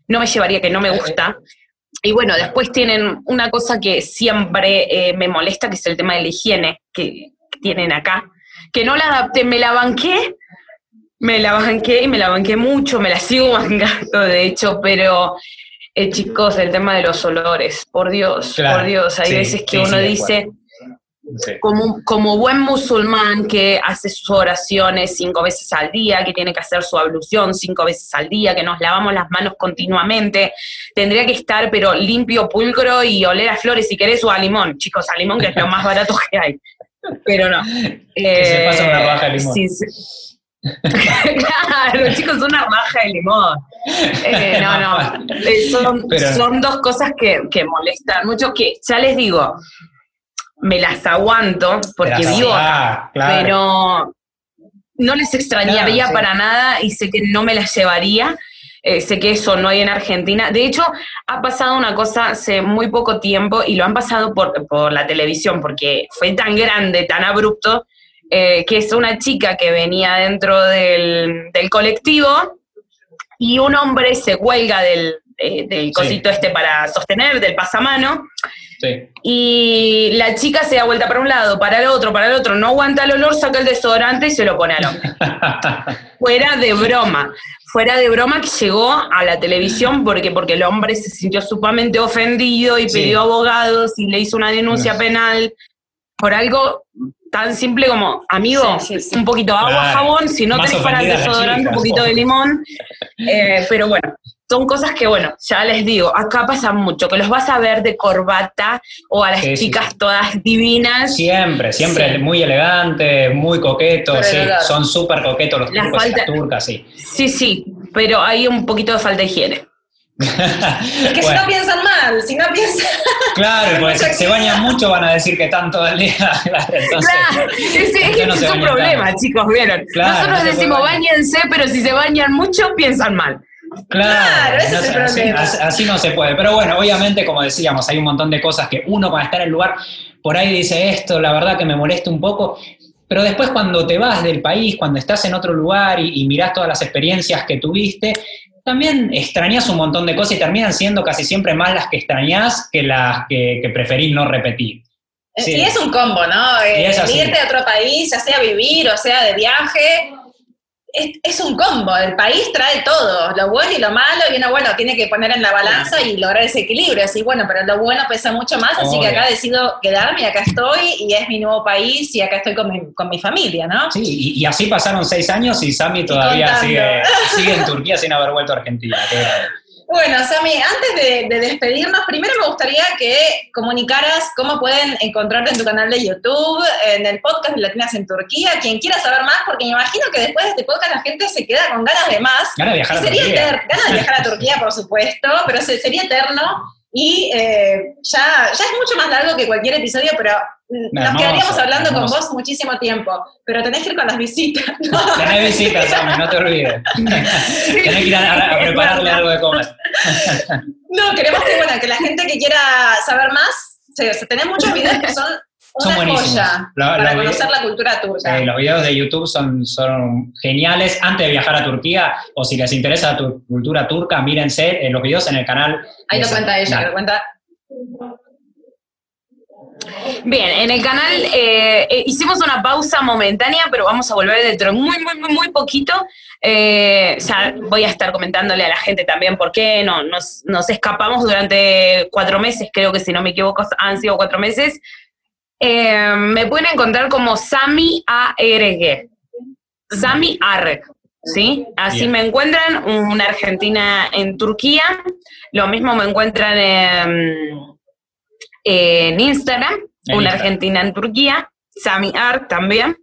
no me llevaría, que no me gusta. Y bueno, después tienen una cosa que siempre eh, me molesta, que es el tema de la higiene que, tienen acá. Que no la adapté, me la banqué, me la banqué y me la banqué mucho, me la sigo bancando de hecho, pero eh, chicos, el tema de los olores, por Dios, Claro, por Dios, hay sí, veces que sí, uno sí, dice, Sí. como, como buen musulmán que hace sus oraciones cinco veces al día, que tiene que hacer su ablución cinco veces al día, que nos lavamos las manos continuamente, tendría que estar pero limpio, pulcro y oler a flores si querés o a limón, chicos, a limón que es lo más barato que hay. Pero no. Que se pasa una raja de limón. sí, sí. claro, chicos, una raja de limón. Eh, no, no. Eh, son, son dos cosas que, que molestan mucho, que ya les digo, me las aguanto porque las vivo acá, claro. pero no les extrañaría Claro, sí. para nada y sé que no me las llevaría. Eh, sé que eso no hay en Argentina. De hecho, ha pasado una cosa hace muy poco tiempo y lo han pasado por, por la televisión porque fue tan grande, tan abrupto, eh, que es una chica que venía dentro del, del colectivo y un hombre se cuelga del, eh, del cosito este para sostener, del pasamano, Sí. y la chica se da vuelta para un lado, para el otro, para el otro, no aguanta el olor, saca el desodorante y se lo pone al hombre. Fuera de broma, fuera de broma que llegó a la televisión porque, porque el hombre se sintió sumamente ofendido y Sí. pidió abogados y le hizo una denuncia No. penal por algo tan simple como, amigo, Sí, sí, sí. un poquito de agua, Claro. jabón, si no Más tenés para el desodorante, chica, un poquito de limón. Eh, pero bueno, son cosas que, bueno, ya les digo, acá pasa mucho, que los vas a ver de corbata o a las Sí, chicas sí. todas divinas. Siempre, siempre Sí. muy elegante, muy coqueto, Pero sí, son súper coquetos los La turcos y falta- las turcas, sí. Sí, sí, pero hay un poquito de falta de higiene. Es que si no piensan mal, si no piensan. claro, porque si se bañan mucho van a decir que están todo el día, claro, entonces, Claro, ese, ese Entonces no es un problema, tanto. chicos, ¿vieron? Claro, Nosotros no decimos bañense, pero si se bañan mucho, piensan mal. Claro, Claro, ese no es el se- así, problema. así- así no se puede. Pero bueno, obviamente, como decíamos, hay un montón de cosas que uno cuando está en el lugar, por ahí dice esto, la verdad que me molesta un poco. Pero después cuando te vas del país, cuando estás en otro lugar y, y mirás todas las experiencias que tuviste, también extrañas un montón de cosas y terminan siendo casi siempre más las que extrañas que las que, que preferís no repetir. Sí. Y es un combo, ¿no? Eh, irte a otro país, ya sea vivir o sea de viaje, es, es un combo. El país trae todo, lo bueno y lo malo, y uno, bueno, tiene que poner en la balanza y lograr ese equilibrio. Sí, bueno, pero lo bueno pesa mucho más, así que acá decido quedarme y acá estoy, y es mi nuevo país, y acá estoy con mi, con mi familia, ¿no? Sí, y, y así pasaron seis años y Sami todavía sigue, sigue en Turquía sin haber vuelto a Argentina. Bueno, Sami, antes de, de despedirnos, primero me gustaría que comunicaras cómo pueden encontrarte en tu canal de YouTube, en el podcast de Latinas en Turquía, quien quiera saber más, porque me imagino que después de este podcast la gente se queda con ganas de más. Ganas de viajar a sería Turquía. eterno, ganas de viajar a Turquía, por supuesto, pero se- sería eterno y eh, ya, ya es mucho más largo que cualquier episodio, pero nos quedaríamos hablando hermoso. con vos muchísimo tiempo, pero tenés que ir con las visitas. Tenés visitas, Sami, no te olvides. Tenés que ir a, a- prepararle algo de comer. No, queremos que, bueno, que la gente que quiera saber más, se, se- tenés muchos videos que son Son una buenísimos. joya Lo- para conocer la cultura turca. Sí, los videos de YouTube son, son geniales. Antes de viajar a Turquía, o si les interesa la tu- cultura turca, mírense en los videos en el canal. Ahí lo cuenta ella, lo cuenta. Bien, en el canal eh, eh, hicimos una pausa momentánea, pero vamos a volver dentro de muy, muy, muy, muy poquito. Eh, ya voy a estar comentándole a la gente también por qué no, nos, nos escapamos durante cuatro meses, creo que si no me equivoco han sido cuatro meses. Me pueden encontrar como Sami ARG. Sami ARG, ¿sí? Así Bien. me encuentran, una argentina en Turquía. Lo mismo me encuentran en, en Instagram, una argentina en Turquía, Sami ARG también.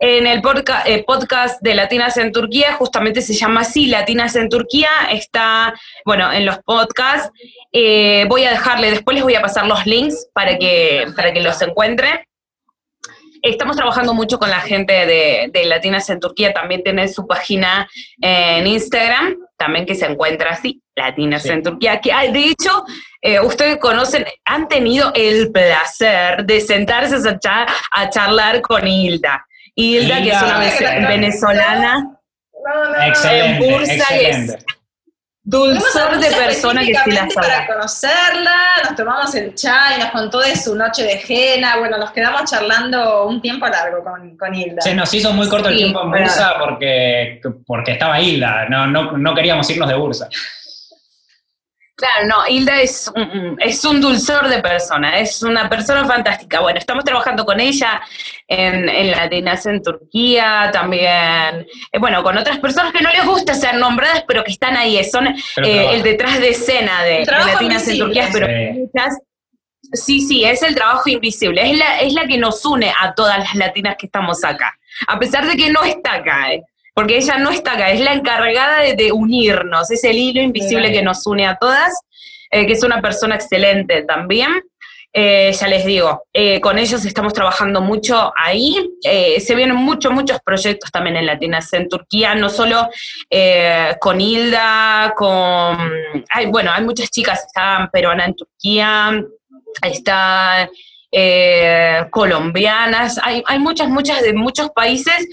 En el podca- eh, podcast de Latinas en Turquía, justamente se llama así, Latinas en Turquía, está, bueno, en los podcasts. Eh, voy a dejarle, después les voy a pasar los links para que, para que los encuentren. Estamos trabajando mucho con la gente de, de Latinas en Turquía, también tiene su página en Instagram, también que se encuentra así, Latinas Sí. en Turquía, que hay, de hecho, eh, ustedes conocen, han tenido el placer de sentarse a, cha- a charlar con Hilda. Hilda, que es una venezolana, No, no, no. Excelente, En Bursa y excelente. es- dulzor de persona que sí la específicamente para sabe. conocerla, nos tomamos el chai, nos contó de su noche de jena, bueno, nos quedamos charlando un tiempo largo con, con Hilda. Se nos hizo muy corto el Sí, tiempo en Bursa porque, porque estaba Hilda, no, no, no queríamos irnos de Bursa. Claro, no, Hilda es un, es un dulzor de persona, es una persona fantástica. Bueno, estamos trabajando con ella en, en Latinas en Turquía, también, eh, bueno, con otras personas que no les gusta ser nombradas, pero que están ahí, son eh, el detrás de escena de, Latinas en. Turquía, pero Sí. muchas- Sí, sí, es el trabajo invisible, es la, es la que nos une a todas las latinas que estamos acá, a pesar de que no está acá, ¿eh? Porque ella no está acá, es la encargada de, de unirnos, es el hilo invisible que nos une a todas, eh, que es una persona excelente también. Eh, ya les digo, eh, con ellos estamos trabajando mucho ahí. Eh, se vienen muchos, muchos proyectos también en Latinas en Turquía, no solo con Hilda, con. Hay, bueno, hay muchas chicas, está peruana en Turquía, está colombianas, hay, hay muchas, muchas de muchos países,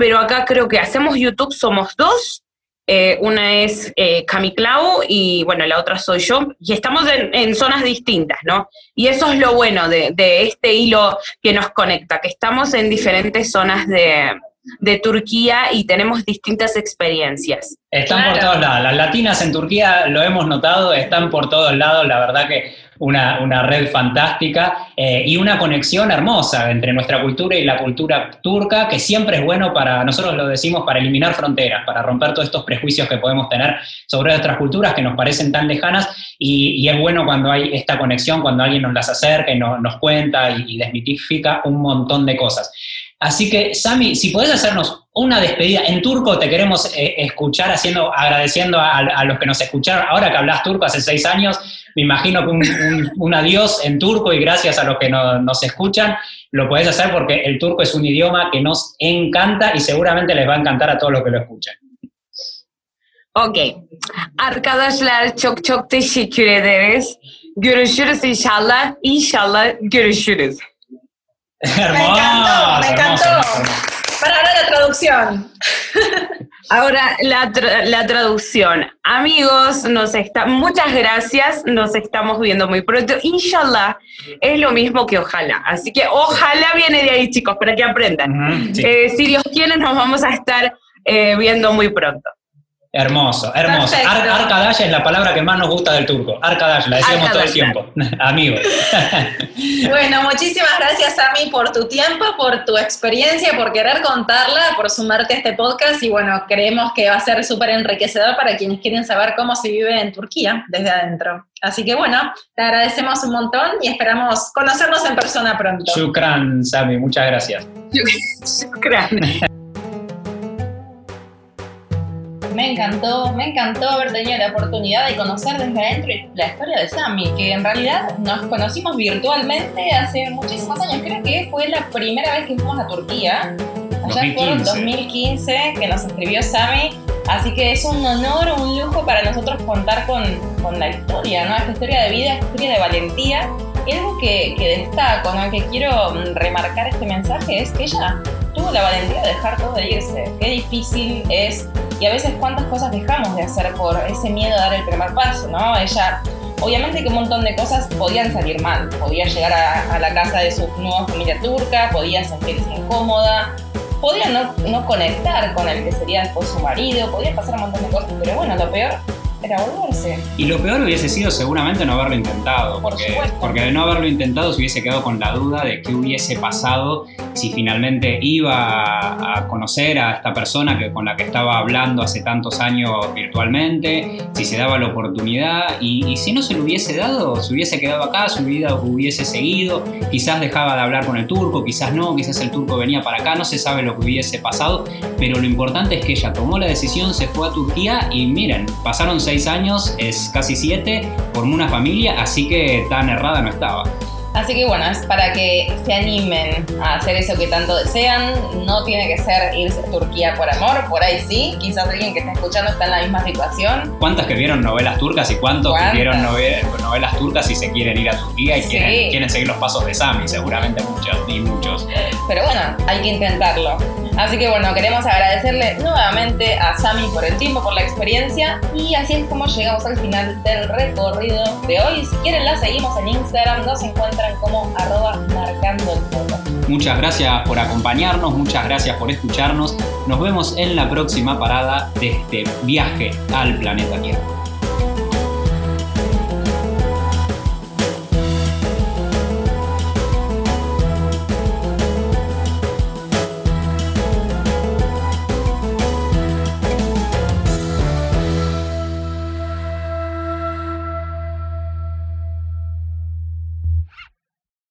pero acá creo que hacemos YouTube, somos dos. Eh, una es eh, Cami Clau y bueno, la otra soy yo, y estamos en, en zonas distintas, ¿no? Y eso es lo bueno de, de este hilo que nos conecta, que estamos en diferentes zonas de, de Turquía y tenemos distintas experiencias. Están por Claro. todos lados. Las latinas en Turquía, lo hemos notado, están por todos lados. La verdad que una, una red fantástica eh, y una conexión hermosa entre nuestra cultura y la cultura turca, que siempre es bueno para, nosotros lo decimos, para eliminar fronteras, para romper todos estos prejuicios que podemos tener sobre otras culturas que nos parecen tan lejanas. Y, es bueno cuando hay esta conexión, cuando alguien nos las acerca y no- nos cuenta y, y desmitifica un montón de cosas. Así que, Sami, si podés hacernos una despedida en turco, te queremos eh, escuchar haciendo, agradeciendo a, a los que nos escucharon. Ahora que hablas turco hace seis años, me imagino que un, un- un adiós en turco y gracias a los que no- nos escuchan, lo podés hacer porque el turco es un idioma que nos encanta y seguramente les va a encantar a todos los que lo escuchan. Ok. Arkadaşlar çok çok teşekkür ederiz. Görüşürüz inşallah. İnşallah görüşürüz. hermoso, encantó, me encantó. hermoso, hermoso. Para ahora la traducción. Ahora, la, la, traducción. Amigos, nos está, muchas gracias, nos estamos viendo muy pronto. Inshallah es lo mismo que ojalá. Así que ojalá viene de ahí, chicos, para que aprendan. Eh, si Dios quiere, nos vamos a estar eh, viendo muy pronto. Hermoso, hermoso. Ar es la palabra que más nos gusta del turco. Arkadash, la decíamos todo el tiempo. Amigos. bueno, muchísimas gracias, Ami, por tu tiempo, por tu experiencia, por querer contarla, por sumarte a este podcast. Y bueno, creemos que va a ser súper enriquecedor para quienes quieren saber cómo se vive en Turquía desde adentro. Así que bueno, te agradecemos un montón y esperamos conocernos en persona pronto. Shukran, Sami, muchas gracias. Shukran. Me encantó, me encantó haber tenido la oportunidad de conocer desde adentro la historia de Sammy, que en realidad nos conocimos virtualmente hace muchísimos años. Creo que fue la primera vez que fuimos a Turquía. Allá fue en 2015 que nos escribió Sammy. Así que es un honor, un lujo para nosotros contar con, con la historia, ¿no? Esta historia de vida, esta historia de valentía. Y algo que, que destaco, ¿no? Que quiero remarcar este mensaje es que ella tuvo la valentía de dejar todo de irse. Qué difícil es y a veces cuántas cosas dejamos de hacer por ese miedo a dar el primer paso, ¿no? Ella, obviamente que un montón de cosas podían salir mal, podía llegar a, la casa de su nueva familia turca, podía sentirse incómoda, podía no, no conectar con el que sería después su marido, podía pasar un montón de cosas, pero bueno, lo peor era volverse. Y lo peor hubiese sido seguramente no haberlo intentado, porque, porque de no haberlo intentado se hubiese quedado con la duda de qué hubiese pasado si finalmente iba a conocer a esta persona que, con la que estaba hablando hace tantos años virtualmente, si se daba la oportunidad y, si no se lo hubiese dado, se hubiese quedado acá, su vida hubiese seguido, quizás dejaba de hablar con el turco, quizás no, quizás el turco venía para acá, no se sabe lo que hubiese pasado, pero lo importante es que ella tomó la decisión, se fue a Turquía y miren, pasaron seis años, es casi siete, formó una familia, así que tan errada no estaba. Así que bueno, es para que se animen a hacer eso que tanto desean. No tiene que ser irse a Turquía por amor, por ahí sí. Quizás alguien que está escuchando está en la misma situación. ¿Cuántas que vieron novelas turcas y cuántos que vieron novelas turcas y se quieren ir a Turquía y quieren, quieren, seguir los pasos de Sami? Seguramente muchos y muchos. Pero bueno, hay que intentarlo. Así que bueno, queremos agradecerle nuevamente a Sami por el tiempo, por la experiencia y así es como llegamos al final del recorrido de hoy. Si quieren la seguimos en Instagram, nos encuentran como arroba marcando el. Muchas gracias por acompañarnos, muchas gracias por escucharnos. Nos vemos en la próxima parada de este viaje al planeta Tierra.